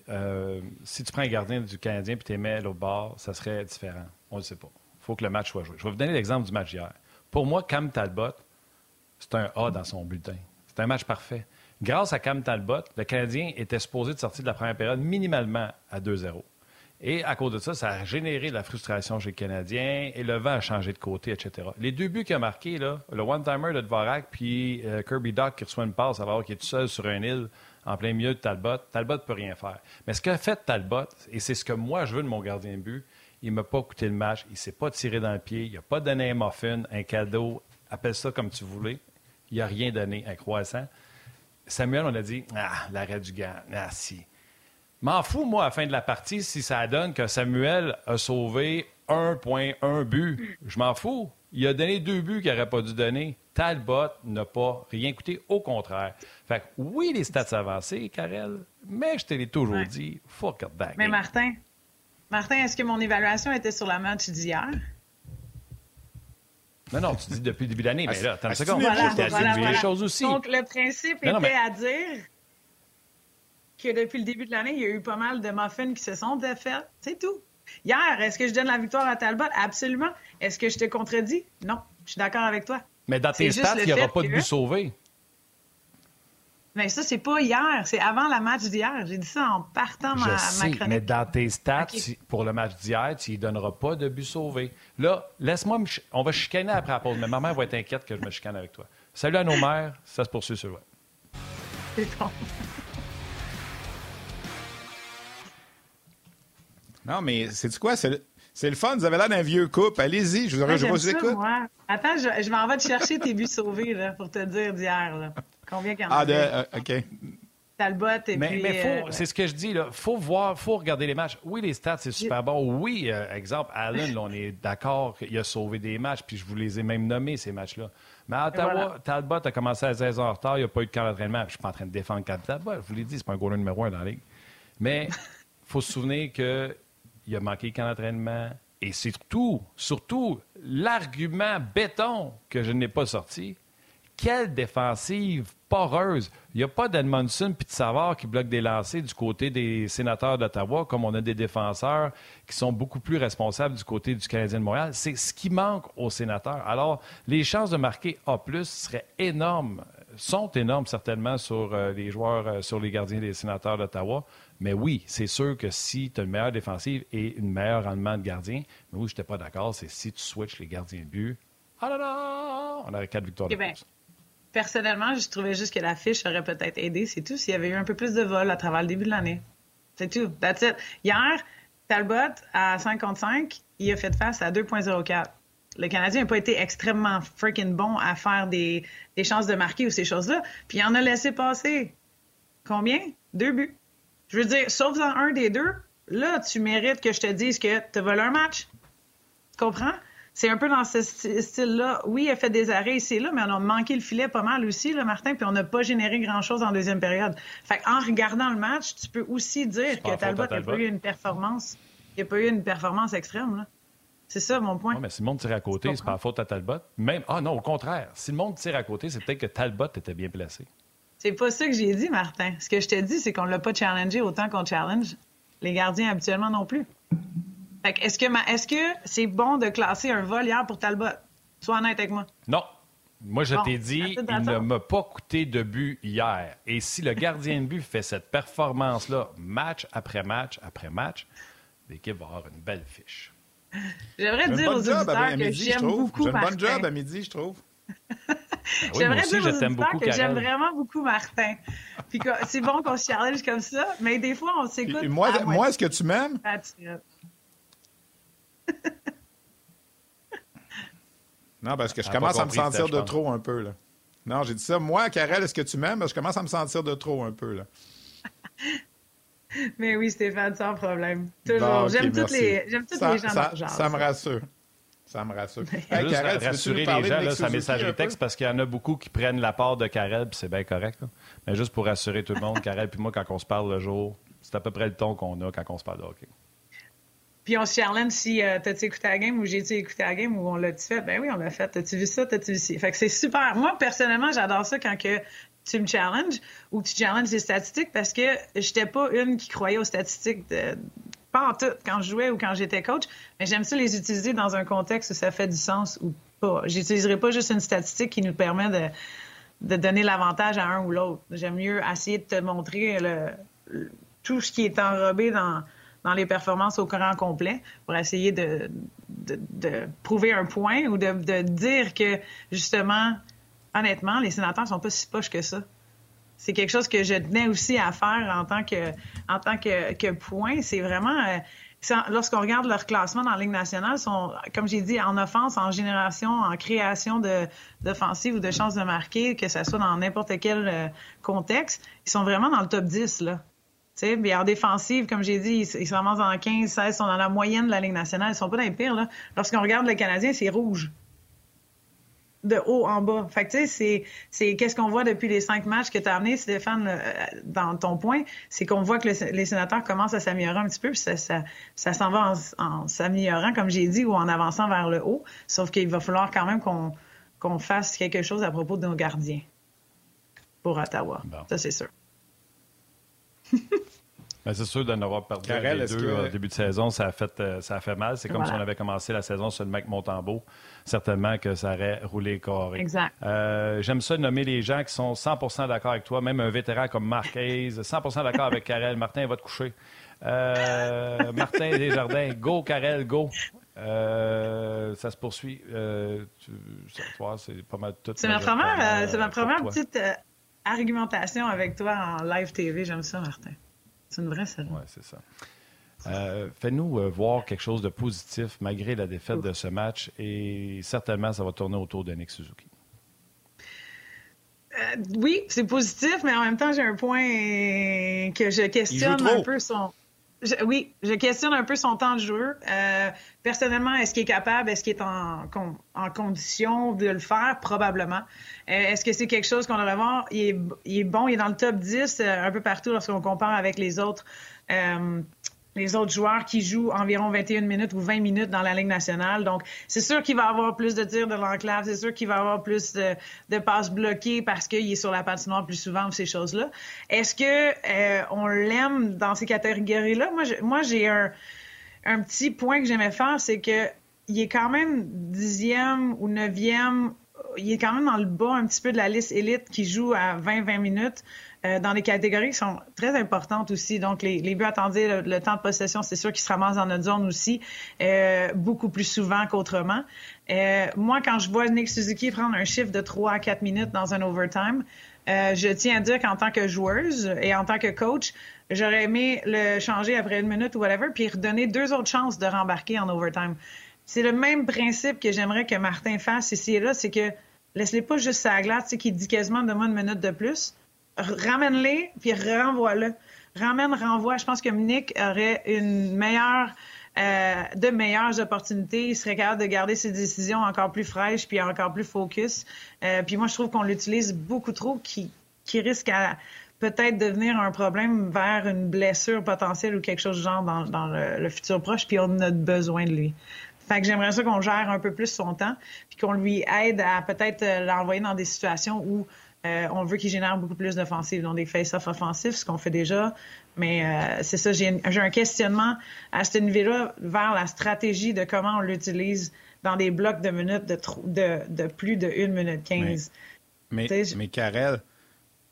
si tu prends un gardien du Canadien et tu mets l'autre bord, ça serait différent. On ne le sait pas. Il faut que le match soit joué. Je vais vous donner l'exemple du match hier. Pour moi, Cam Talbot, c'est un A dans son bulletin. C'est un match parfait. Grâce à Cam Talbot, le Canadien était supposé de sortir de la première période minimalement à 2-0. Et à cause de ça, ça a généré de la frustration chez le Canadien et le vent a changé de côté, etc. Les deux buts qu'il a marqués, le one-timer de Dvorak puis euh, Kirby Doc qui reçoit une passe alors qu'il est tout seul sur une île en plein milieu de Talbot, Talbot ne peut rien faire. Mais ce qu'a fait Talbot, et c'est ce que moi je veux de mon gardien de but, il ne m'a pas coûté le match. Il ne s'est pas tiré dans le pied. Il n'a pas donné un muffin, un cadeau. Appelle ça comme tu voulais. Il n'a rien donné, un croissant. Samuel, on a dit Ah, l'arrêt du gant. Ah, si. M'en fous, moi, à la fin de la partie, si ça donne que Samuel a sauvé 1,1 but. Je m'en fous. Il a donné deux buts qu'il n'aurait pas dû donner. Talbot n'a pas rien coûté, au contraire. Fait que oui, les stats avancées, Karel, mais je te l'ai toujours dit, fuck that Mais Martin, Martin, est-ce que mon évaluation était sur la match d'hier? Non, non, tu dis depuis le début de l'année, mais là, attends une seconde. Voilà, voilà, les choses aussi? Donc, le principe était à dire que depuis le début de l'année, il y a eu pas mal de muffins qui se sont défaits. C'est tout. Hier, est-ce que je donne la victoire à Talbot? Absolument. Est-ce que je te contredis? Non. Je suis d'accord avec toi. Mais dans tes stats, il n'y aura pas de but sauvé. Mais ça, c'est pas hier, c'est avant la match d'hier. J'ai dit ça en partant ma, sais, chronique. Mais dans tes stats, pour le match d'hier, tu ne donneras pas de but sauvé. Là, laisse-moi me On va chicaner après la pause, mais ma mère va être inquiète que je me chicane avec toi. Salut à nos mères, ça se poursuit sur le web. C'est bon. Non, mais c'est quoi? C'est le... fun. Vous avez l'air d'un vieux couple. Allez-y, je vous, ouais, je vous écoute. Attends, je, je m'en vais te chercher tes buts sauvés là, pour te dire d'hier. Combien qu'il y en Ah, de, euh, OK. Talbot et mais, puis... Mais c'est ce que je dis, il faut voir, faut regarder les matchs. Oui, les stats, c'est super bon. Oui, exemple, Allen, on est d'accord qu'il a sauvé des matchs, puis je vous les ai même nommés, ces matchs-là. Mais à Ottawa, Talbot a commencé à 16 ans en retard, il n'y a pas eu de camp d'entraînement. Je ne suis pas en train de défendre Talbot, je vous l'ai dit, c'est pas un goaler numéro un dans la ligue. Mais il faut se souvenir qu'il a manqué le camp d'entraînement. Et surtout, surtout, l'argument béton que je n'ai pas sorti, quelle défensive poreuse. Il n'y a pas d'Edmondson puis de Savard qui bloquent des lancers du côté des sénateurs d'Ottawa, comme on a des défenseurs qui sont beaucoup plus responsables du côté du Canadien de Montréal. C'est ce qui manque aux sénateurs. Alors, les chances de marquer A+, seraient énormes, sont énormes certainement sur euh, les joueurs, euh, sur les gardiens des sénateurs d'Ottawa. Mais oui, c'est sûr que si tu as une meilleure défensive et une meilleure rendement de gardien, mais oui, je n'étais pas d'accord, c'est si tu switches les gardiens de but, ah là là, on aurait quatre victoires de plus personnellement, je trouvais juste que la fiche aurait peut-être aidé, c'est tout, s'il y avait eu un peu plus de vol à travers le début de l'année. C'est tout. That's it. Hier, Talbot, à 5 contre 5, il a fait face à 2.04. Le Canadien n'a pas été extrêmement freaking bon à faire des, chances de marquer ou ces choses-là. Puis il en a laissé passer. Combien? Deux buts. Je veux dire, sauf dans un des deux, là, tu mérites que je te dise que tu as volé un match. Tu comprends? c'est un peu dans ce style-là. Oui, il a fait des arrêts ici et là, mais on a manqué le filet pas mal aussi, là, Martin, puis on n'a pas généré grand-chose en deuxième période. Fait en regardant le match, tu peux aussi dire que Talbot n'a pas eu une performance. Il n'a pas eu une performance extrême, là. C'est ça mon point. mais si le monde tire à côté, c'est pas faute à Talbot. Même, ah non, au contraire. Si le monde tire à côté, c'est peut-être que Talbot était bien placé. C'est pas ça que j'ai dit, Martin. Ce que je t'ai dit, c'est qu'on l'a pas challengé autant qu'on challenge les gardiens habituellement non plus. Est-ce que est-ce que c'est bon de classer un vol hier pour Talbot? Sois honnête avec moi. Non. Moi, je t'ai dit, il ne m'a pas coûté de but hier. Et si le gardien de but fait cette performance-là, match après match après match, l'équipe va avoir une belle fiche. J'aimerais dire aux auditeurs que j'aime beaucoup. J'ai un bon job à midi, je trouve. *laughs* Ah J'aimerais dire aux auditeurs que j'aime vraiment beaucoup Martin. Puis c'est bon qu'on se challenge comme ça, mais des fois, on s'écoute. Moi, moi est-ce que tu m'aimes? *laughs* non, parce que je commence à me sentir de trop un peu. Là. Non, j'ai dit ça. Moi, Karel, est-ce que tu m'aimes? Je commence à me sentir de trop un peu. Là. *laughs* Mais oui, Stéphane, sans problème. Toujours. j'aime toutes les, j'aime toutes les gens ça, ça me rassure. Ça me rassure. Hey, Karel, rassurer les gens, là, sa messagerie texte, parce qu'il y en a beaucoup qui prennent la part de Karel, puis c'est bien correct. Mais juste pour rassurer tout le monde, Karel puis moi, quand on se parle le jour, c'est à peu près le ton qu'on a quand on se parle de hockey. Puis on se challenge si euh, t'as-tu écouté la game ou j'ai-tu écouté la game ou on l'a-tu fait? Ben oui, on l'a fait. T'as-tu vu ça? T'as-tu vu ça? Fait que c'est super. Moi, personnellement, j'adore ça quand que tu me challenges ou tu challenges les statistiques parce que j'étais pas une qui croyait aux statistiques de, pas en tout quand je jouais ou quand j'étais coach, mais j'aime ça les utiliser dans un contexte où ça fait du sens ou pas. J'utiliserai pas juste une statistique qui nous permet de, de donner l'avantage à un ou l'autre. J'aime mieux essayer de te montrer tout ce qui est enrobé dans dans les performances au courant complet pour essayer de, de, prouver un point ou de, de, dire que, justement, honnêtement, les sénateurs sont pas si poches que ça. C'est quelque chose que je tenais aussi à faire en tant que, en tant que, que point. C'est vraiment... Euh, lorsqu'on regarde leur classement dans la Ligue nationale, sont, comme j'ai dit, en offense, en génération, en création d'offensive ou de chances de marquer, que ce soit dans n'importe quel euh, contexte, ils sont vraiment dans le top 10. Là. mais en défensive, comme j'ai dit, ils, sont vraiment en 15, 16, ils sont dans la moyenne de la Ligue nationale. Ils sont pas dans les pires. Lorsqu'on regarde le Canadien, c'est rouge. De haut en bas. Fait que, tu sais, c'est qu'est-ce qu'on voit depuis les cinq matchs que tu as amené, Stéphane, euh, dans ton point, c'est qu'on voit que les sénateurs commencent à s'améliorer un petit peu, puis ça, ça, ça s'en va en, s'améliorant, comme j'ai dit, ou en avançant vers le haut. Sauf qu'il va falloir quand même qu'on qu'on fasse quelque chose à propos de nos gardiens pour Ottawa. Ça, c'est sûr. *laughs* Ben, c'est sûr de n'avoir perdu les deux au début de saison, ça a fait, euh, ça a fait mal. C'est comme si on avait commencé la saison sur le mec Montembeau. Certainement que ça aurait roulé carré. Exact. Euh, j'aime ça nommer les gens qui sont 100% d'accord avec toi, même un vétéran comme Marc Hayes, 100% d'accord avec Karel. Martin va te coucher. Euh, Martin Desjardins, go Karel, go. ça se poursuit. c'est pas mal tout. C'est ma première, c'est ma première petite argumentation avec toi en live TV. J'aime ça, Martin. C'est une vraie saison. Oui, c'est ça. Euh, Fais-nous euh, voir quelque chose de positif malgré la défaite de ce match et certainement ça va tourner autour de Nick Suzuki. Euh, oui, c'est positif, mais en même temps, j'ai un point que je questionne un peu son. Oui, je questionne un peu son temps de jeu. Euh, personnellement, est-ce qu'il est capable, est-ce qu'il est en, en, condition de le faire? Probablement. Euh, est-ce que c'est quelque chose qu'on devrait voir? Il est, il est, bon, il est dans le top 10 un peu partout lorsqu'on compare avec les autres les autres joueurs qui jouent environ 21 minutes ou 20 minutes dans la Ligue nationale. Donc, c'est sûr qu'il va avoir plus de tirs de l'enclave, c'est sûr qu'il va avoir plus de, passes bloquées parce qu'il est sur la patinoire plus souvent ou ces choses-là. Est-ce que euh, on l'aime dans ces catégories-là? Moi, moi, j'ai un, un petit point que j'aimais faire, c'est que il est quand même dixième ou neuvième il est quand même dans le bas un petit peu de la liste élite qui joue à 20-20 minutes. Euh, dans des catégories qui sont très importantes aussi. Donc, les, les buts attendus, le, temps de possession, c'est sûr qu'ils se ramassent dans notre zone aussi, euh, beaucoup plus souvent qu'autrement. Euh, moi, quand je vois Nick Suzuki prendre un chiffre de 3 à 4 minutes dans un overtime, euh, je tiens à dire qu'en tant que joueuse et en tant que coach, j'aurais aimé le changer après une minute ou whatever, puis redonner deux autres chances de rembarquer en overtime. C'est le même principe que j'aimerais que Martin fasse ici et là, c'est que laisse-les pas juste à la glace, qui dit quasiment de une minute de plus ramène-les, puis renvoie-le. Ramène, renvoie. Je pense que Nick aurait une meilleure, euh, de meilleures opportunités. Il serait capable de garder ses décisions encore plus fraîches, puis encore plus focus. Euh, puis moi, je trouve qu'on l'utilise beaucoup trop, qui, qui risque à peut-être devenir un problème vers une blessure potentielle ou quelque chose du genre dans, dans le, futur proche, puis on a besoin de lui. Fait que j'aimerais ça qu'on gère un peu plus son temps, puis qu'on lui aide à peut-être euh, l'envoyer dans des situations où euh, on veut qu'il génère beaucoup plus d'offensives, donc des face-off offensifs, ce qu'on fait déjà. Mais euh, c'est ça, j'ai un questionnement à ce niveau-là vers la stratégie de comment on l'utilise dans des blocs de minutes de, de, plus de 1 minute 15. Mais, mais, Karel,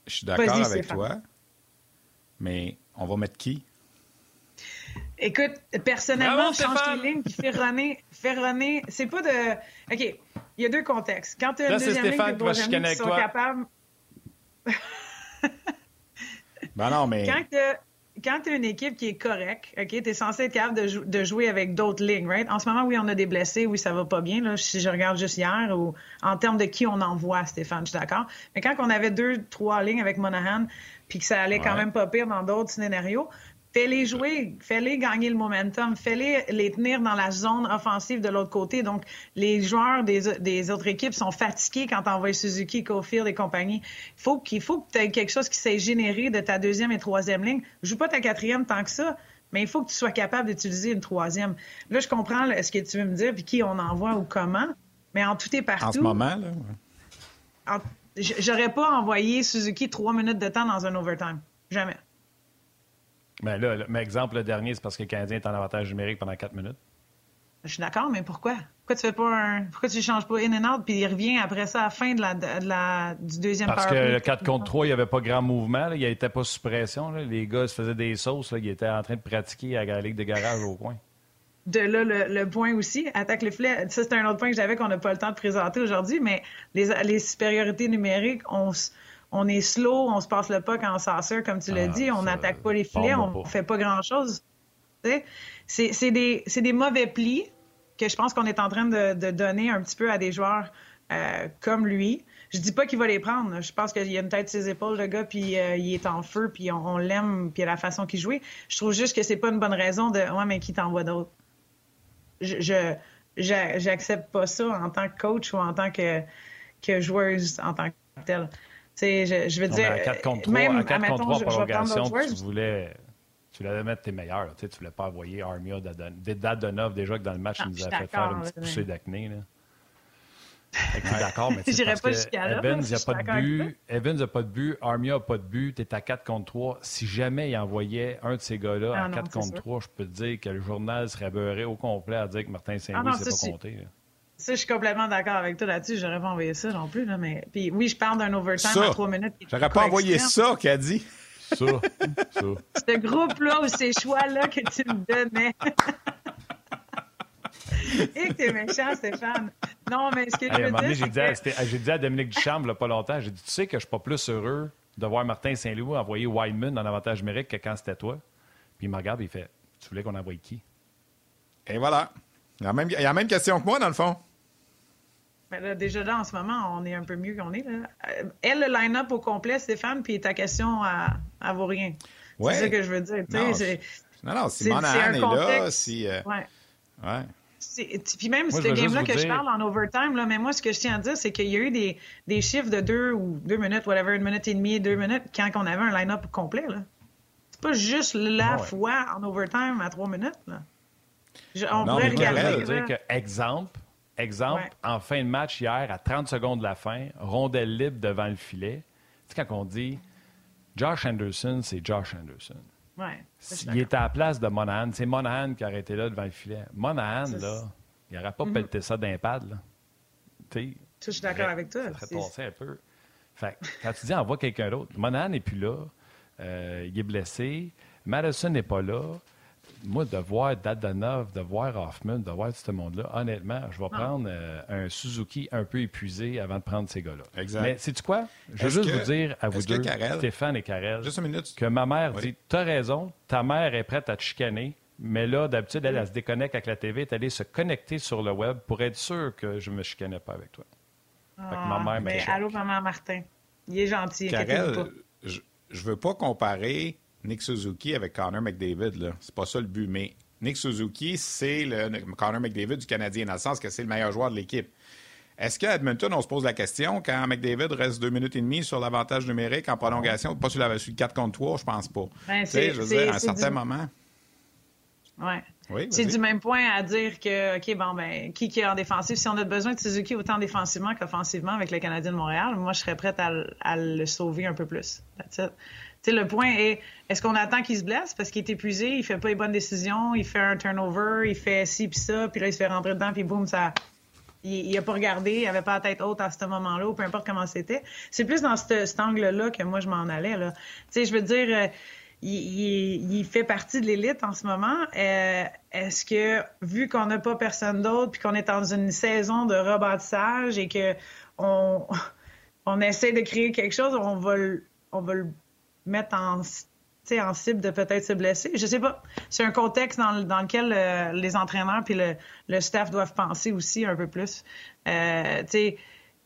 je suis d'accord avec toi, mais on va mettre qui? Écoute, personnellement, change tes lignes puis fais runner. Fais runner. C'est pas de. OK, il y a deux contextes. Quand tu as une deuxième ligne et troisième ligne qui sont capables *laughs* ben non, mais. Quand tu as une équipe qui est correcte, OK, tu es censé être capable de, jouer avec d'autres lignes, right? En ce moment, oui, on a des blessés, oui, ça va pas bien, là, si je regarde juste hier, ou en termes de qui on envoie, Stéphane, je suis d'accord. Mais quand on avait deux, trois lignes avec Monahan, puis que ça allait quand même pas pire dans d'autres scénarios, Fais-les jouer, fais-les gagner le momentum, fais-les les tenir dans la zone offensive de l'autre côté. Donc, les joueurs des, autres équipes sont fatigués quand envoies Suzuki, Cofield et compagnie. Il faut qu'il faut que tu aies quelque chose qui s'est généré de ta deuxième et troisième ligne. Joue pas ta quatrième tant que ça, mais il faut que tu sois capable d'utiliser une troisième. Là, je comprends ce que tu veux me dire, puis qui on envoie ou comment, mais en tout et partout. En ce moment, là. J'aurais pas envoyé Suzuki trois minutes de temps dans un overtime. Jamais. Mais là, mais exemple, le dernier, c'est parce que le Canadien est en avantage numérique pendant 4 minutes. Je suis d'accord, mais pourquoi? Pourquoi tu fais pas un... Pourquoi tu ne changes pas in and out puis il revient après ça à la fin de la, de la, du deuxième Parce que le 4 contre 3, il n'y avait pas grand mouvement. Il n'était pas sous pression. Les gars se faisaient des sauces. Là. Ils étaient en train de pratiquer à la ligue de garage au coin. De là, le, point aussi, attaque le filet. Ça, c'est un autre point que j'avais qu'on n'a pas le temps de présenter aujourd'hui, mais les, les supériorités numériques, on on est slow, on se passe le puck en saucer, comme tu l'as ah, dit, on n'attaque pas les filets, on ne fait pas grand-chose. C'est des, des, mauvais plis que je pense qu'on est en train de, donner un petit peu à des joueurs euh, comme lui. Je dis pas qu'il va les prendre. Je pense qu'il a une tête sur ses épaules, le gars, puis euh, il est en feu, puis on, l'aime, puis la façon qu'il joue. Je trouve juste que c'est pas une bonne raison de « Ouais, mais qui t'envoie d'autres? » Je j'accepte pas ça en tant que coach ou en tant que, que joueuse en tant que telle. Je, je veux dire, à 4 contre 3, même, à 4 contre 3 prolongation, tu voulais, tu voulais mettre tes meilleurs. Tu ne voulais pas envoyer Armia d'Adonov déjà que dans le match, il nous a fait faire une petite poussée d'acné. *laughs* d'accord, mais c'est parce que Evans n'a pas de but, Evans n'a pas de but, Armia n'a pas de but, tu es à 4 contre 3. Si jamais il envoyait un de ces gars-là à 4 ah contre 3, je peux te dire que le journal serait beurré au complet à dire que Martin Saint-Louis ne s'est pas compté. Ça, je suis complètement d'accord avec toi là-dessus. J'aurais pas envoyé ça non plus. Là, mais... Puis oui, je parle d'un overtime à trois minutes. J'aurais pas envoyé ça, qu'a dit. Ça. ça. Ce groupe-là ou ces choix-là que tu me donnais. *laughs* Et que t'es méchant, Stéphane. Non, mais ce que je veux dire. J'ai dit, à, Dominique Duchamp, il n'y a pas longtemps, j'ai dit Tu sais que je suis pas plus heureux de voir Martin Saint-Louis envoyer Wideman en avantage numérique que quand c'était toi. Puis il me regarde et il fait Tu voulais qu'on envoie qui? Et voilà. Il y, a même, il y a la même question que moi, dans le fond. Mais là, déjà là, en ce moment, on est un peu mieux qu'on est. Là. Euh, elle, le line-up au complet, Stéphane, puis ta question, elle, vaut rien. C'est ça que je veux dire. Non, non, non, si Monahan est, là, si... Euh, ouais. ouais. Puis même ce game-là que je parle en overtime, là, mais moi, ce que je tiens à dire, c'est qu'il y a eu des, des, chiffres de deux ou deux minutes, whatever, une minute et demie, deux minutes, quand on avait un line-up complet. C'est pas juste la fois en overtime à trois minutes. Là. on pourrait regarder. dire que, exemple, exemple en fin de match hier, à 30 secondes de la fin, rondelle libre devant le filet. Tu sais, quand on dit Josh Anderson, c'est Josh Anderson. Ouais, il était à la place de Monahan. C'est Monahan qui aurait été là devant le filet. Monahan, là, il n'aurait pas mm pelleté ça d'un pad. Là. je suis d'accord avec toi. Ça serait un peu. Fait, quand tu dis envoie quelqu'un d'autre, Monahan n'est plus là. Euh, il est blessé. Madison n'est pas là moi, de voir Dadanov, de voir Hoffman, de voir tout ce monde-là, honnêtement, je vais prendre euh, un Suzuki un peu épuisé avant de prendre ces gars-là. Exact. Mais c'est-tu quoi? Je veux juste vous dire à vous deux, Stéphane et Karel, que ma mère dit Tu as raison, ta mère est prête à te chicaner, mais là, d'habitude, elle, elle, se déconnecte avec la TV, elle est allée se connecter sur le web pour être sûre que je ne me chicanais pas avec toi. ma mère ah, mais allô, maman Martin. Il est gentil. Karel, je ne veux pas comparer Nick Suzuki avec Connor McDavid. Là. C'est pas ça le but. Mais Nick Suzuki, c'est le Connor McDavid du Canadien, dans le sens que c'est le meilleur joueur de l'équipe. Est-ce qu'à Edmonton, on se pose la question, quand McDavid reste deux minutes et demie sur l'avantage numérique en prolongation, pas sur la suite 4 contre 3, je pense pas. Ben, tu sais, je veux dire, à un certain moment. Ouais. Oui, c'est du même point à dire que, OK, bon, ben, qui, qui est en défensive? Si on a besoin de Suzuki autant défensivement qu'offensivement avec le Canadien de Montréal, moi, je serais prête à, à le sauver un peu plus. That's le point est, est-ce qu'on attend qu'il se blesse? Parce qu'il est épuisé, il fait pas les bonnes décisions, il fait un turnover, il fait ci puis ça, puis là, il se fait rentrer dedans, puis boum, ça... Il, a pas regardé, il avait pas la tête haute à ce moment-là, ou peu importe comment c'était. C'est plus dans cet angle-là que moi, je m'en allais, là. Tu sais, je veux dire... Euh, il, fait partie de l'élite en ce moment. Euh, est-ce que, vu qu'on n'a pas personne d'autre, puis qu'on est dans une saison de rebâtissage et que on, *laughs* on essaie de créer quelque chose, on va on va le mettre en, cible de peut-être se blesser. Je sais pas. C'est un contexte dans, lequel euh, les entraîneurs puis le, staff doivent penser aussi un peu plus. Euh,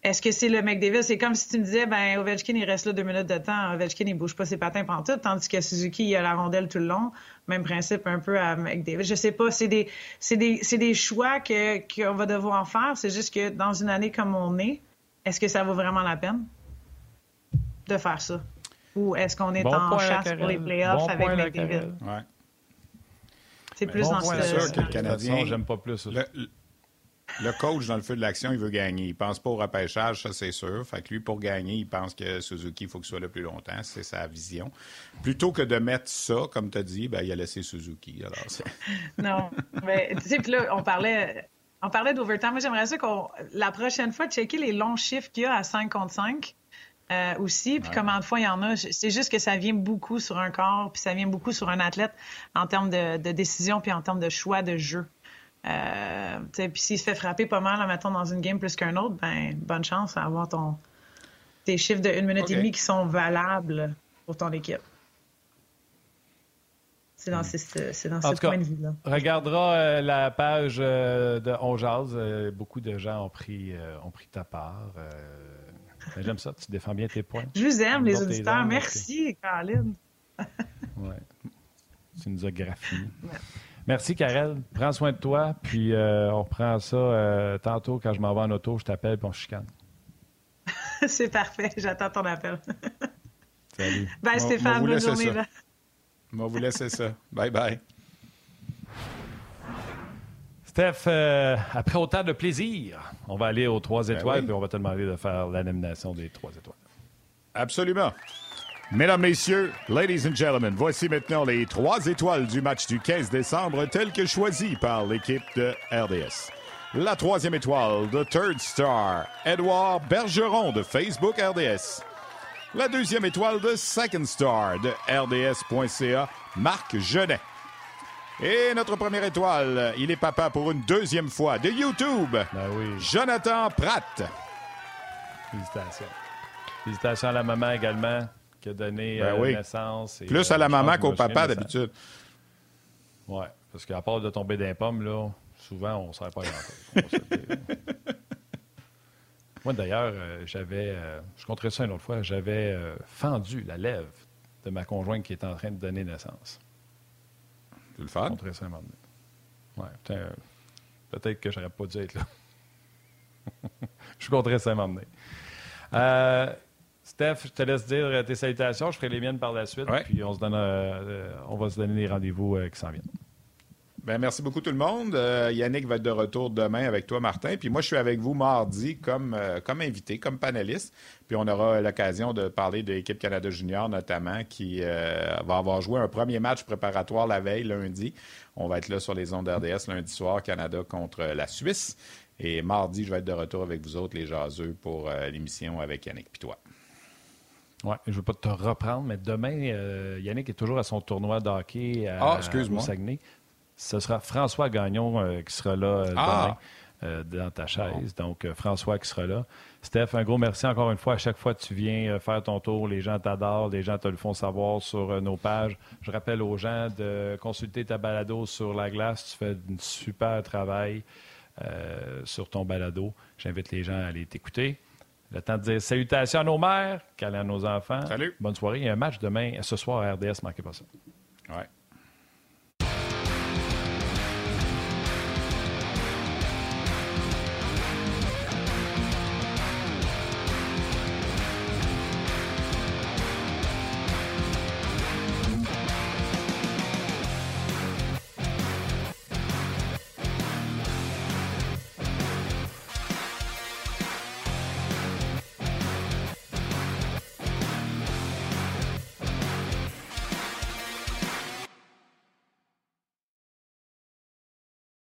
est-ce que c'est le McDavid? C'est comme si tu me disais, ben Ovechkin, il reste là deux minutes de temps. Ovechkin, il bouge pas ses patins pendant tout, tandis que Suzuki, il a la rondelle tout le long. Même principe un peu à McDavid. Je sais pas. C'est des, des choix que, qu'on va devoir faire. C'est juste que dans une année comme on est, est-ce que ça vaut vraiment la peine de faire ça? Ou est-ce qu'on est, en chasse pour les playoffs avec McDavid? Ouais. C'est plus dans ce sûr que le Canadien, j'aime pas plus Le, coach, dans le feu de l'action, il veut gagner. Il pense pas au repêchage, ça c'est sûr. Fait que lui, pour gagner, il pense que Suzuki, il faut qu'il soit là plus longtemps. C'est sa vision. Plutôt que de mettre ça, comme tu as dit, ben, il a laissé Suzuki. Alors, *laughs* non, mais tu sais, puis là, on parlait, on parlait d'overtime. Moi, j'aimerais ça qu'on, la prochaine fois, checker les longs chiffres qu'il y a à 5 contre 5 euh, aussi, puis combien de fois il y en a. C'est juste que ça vient beaucoup sur un corps, puis ça vient beaucoup sur un athlète en termes de, de décision, puis en termes de choix de jeu. Euh, puis s'il se fait frapper pas mal, mettons, dans une game plus qu'un autre, ben bonne chance à avoir ton, tes chiffres de une minute et demie qui sont valables pour ton équipe. C'est dans, ce, dans ce point de vue-là. Regardera euh, la page de On Jazz. beaucoup de gens ont pris, ont pris ta part. Ben, j'aime ça, tu défends bien tes points. Je vous aime, les auditeurs. Merci, Caroline. oui. Tu nous as. Merci, Karel. Prends soin de toi. Puis euh, on reprend ça euh, tantôt quand je m'en vais en auto. Je t'appelle puis on chicane. *laughs* C'est parfait. J'attends ton appel. Salut. Bye, Stéphane. Bonne journée. Là. On va vous laisser ça. Bye bye. Steph, euh, après autant de plaisir, on va aller aux trois ben étoiles, puis on va te demander de faire la nomination des trois étoiles. Absolument. Mesdames, Messieurs, Ladies and Gentlemen, voici maintenant les trois étoiles du match du 15 décembre telles que choisies par l'équipe de RDS. La troisième étoile, The Third Star, Edouard Bergeron de Facebook RDS. La deuxième étoile de Second Star de RDS.ca, Marc Genet. Et notre première étoile, il est papa pour une deuxième fois de YouTube. Ben oui. Jonathan Pratt. Félicitations. Félicitations à la maman également, qui a donné ben euh, naissance. Plus à la euh, maman qu'au papa d'habitude. Oui, parce qu'à part de tomber d'un pomme, là, souvent, on ne sert pas grand-chose. *laughs* Moi, d'ailleurs, euh, j'avais, euh, je compterai ça une autre fois, j'avais fendu la lèvre de ma conjointe qui est en train de donner naissance. Le fais? Je ça un moment donné. Ouais, peut-être que j'aurais pas dû être là. *laughs* je compterai ça un moment donné. Steph, je te laisse dire tes salutations. Je ferai les miennes par la suite. Puis on, se donne, on va se donner des rendez-vous qui s'en viennent. Ben, merci beaucoup tout le monde. Euh, Yannick va être de retour demain avec toi, Martin. Puis moi, je suis avec vous mardi comme, euh, comme invité, comme panéliste. Puis on aura l'occasion de parler de l'équipe Canada Junior, notamment, qui euh, va avoir joué un premier match préparatoire la veille, lundi. On va être là sur les ondes RDS lundi soir, Canada contre la Suisse. Et mardi, je vais être de retour avec vous autres, les jaseux, pour l'émission avec Yannick puis toi. Oui, je ne veux pas te reprendre, mais demain, Yannick est toujours à son tournoi d'hockey à, ah, excuse-moi. Saguenay ce sera François Gagnon euh, qui sera là euh, ah! demain euh, dans ta chaise. Donc, François qui sera là. Steph, un gros merci encore une fois. À chaque fois que tu viens faire ton tour, les gens t'adorent, les gens te le font savoir sur nos pages. Je rappelle aux gens de consulter ta balado sur la glace. Tu fais un super travail sur ton balado. J'invite les gens à aller t'écouter. Le temps de dire salutations à nos mères, câlins à nos enfants. Salut. Bonne soirée. Il y a un match demain, ce soir à RDS, manquez pas ça. Ouais.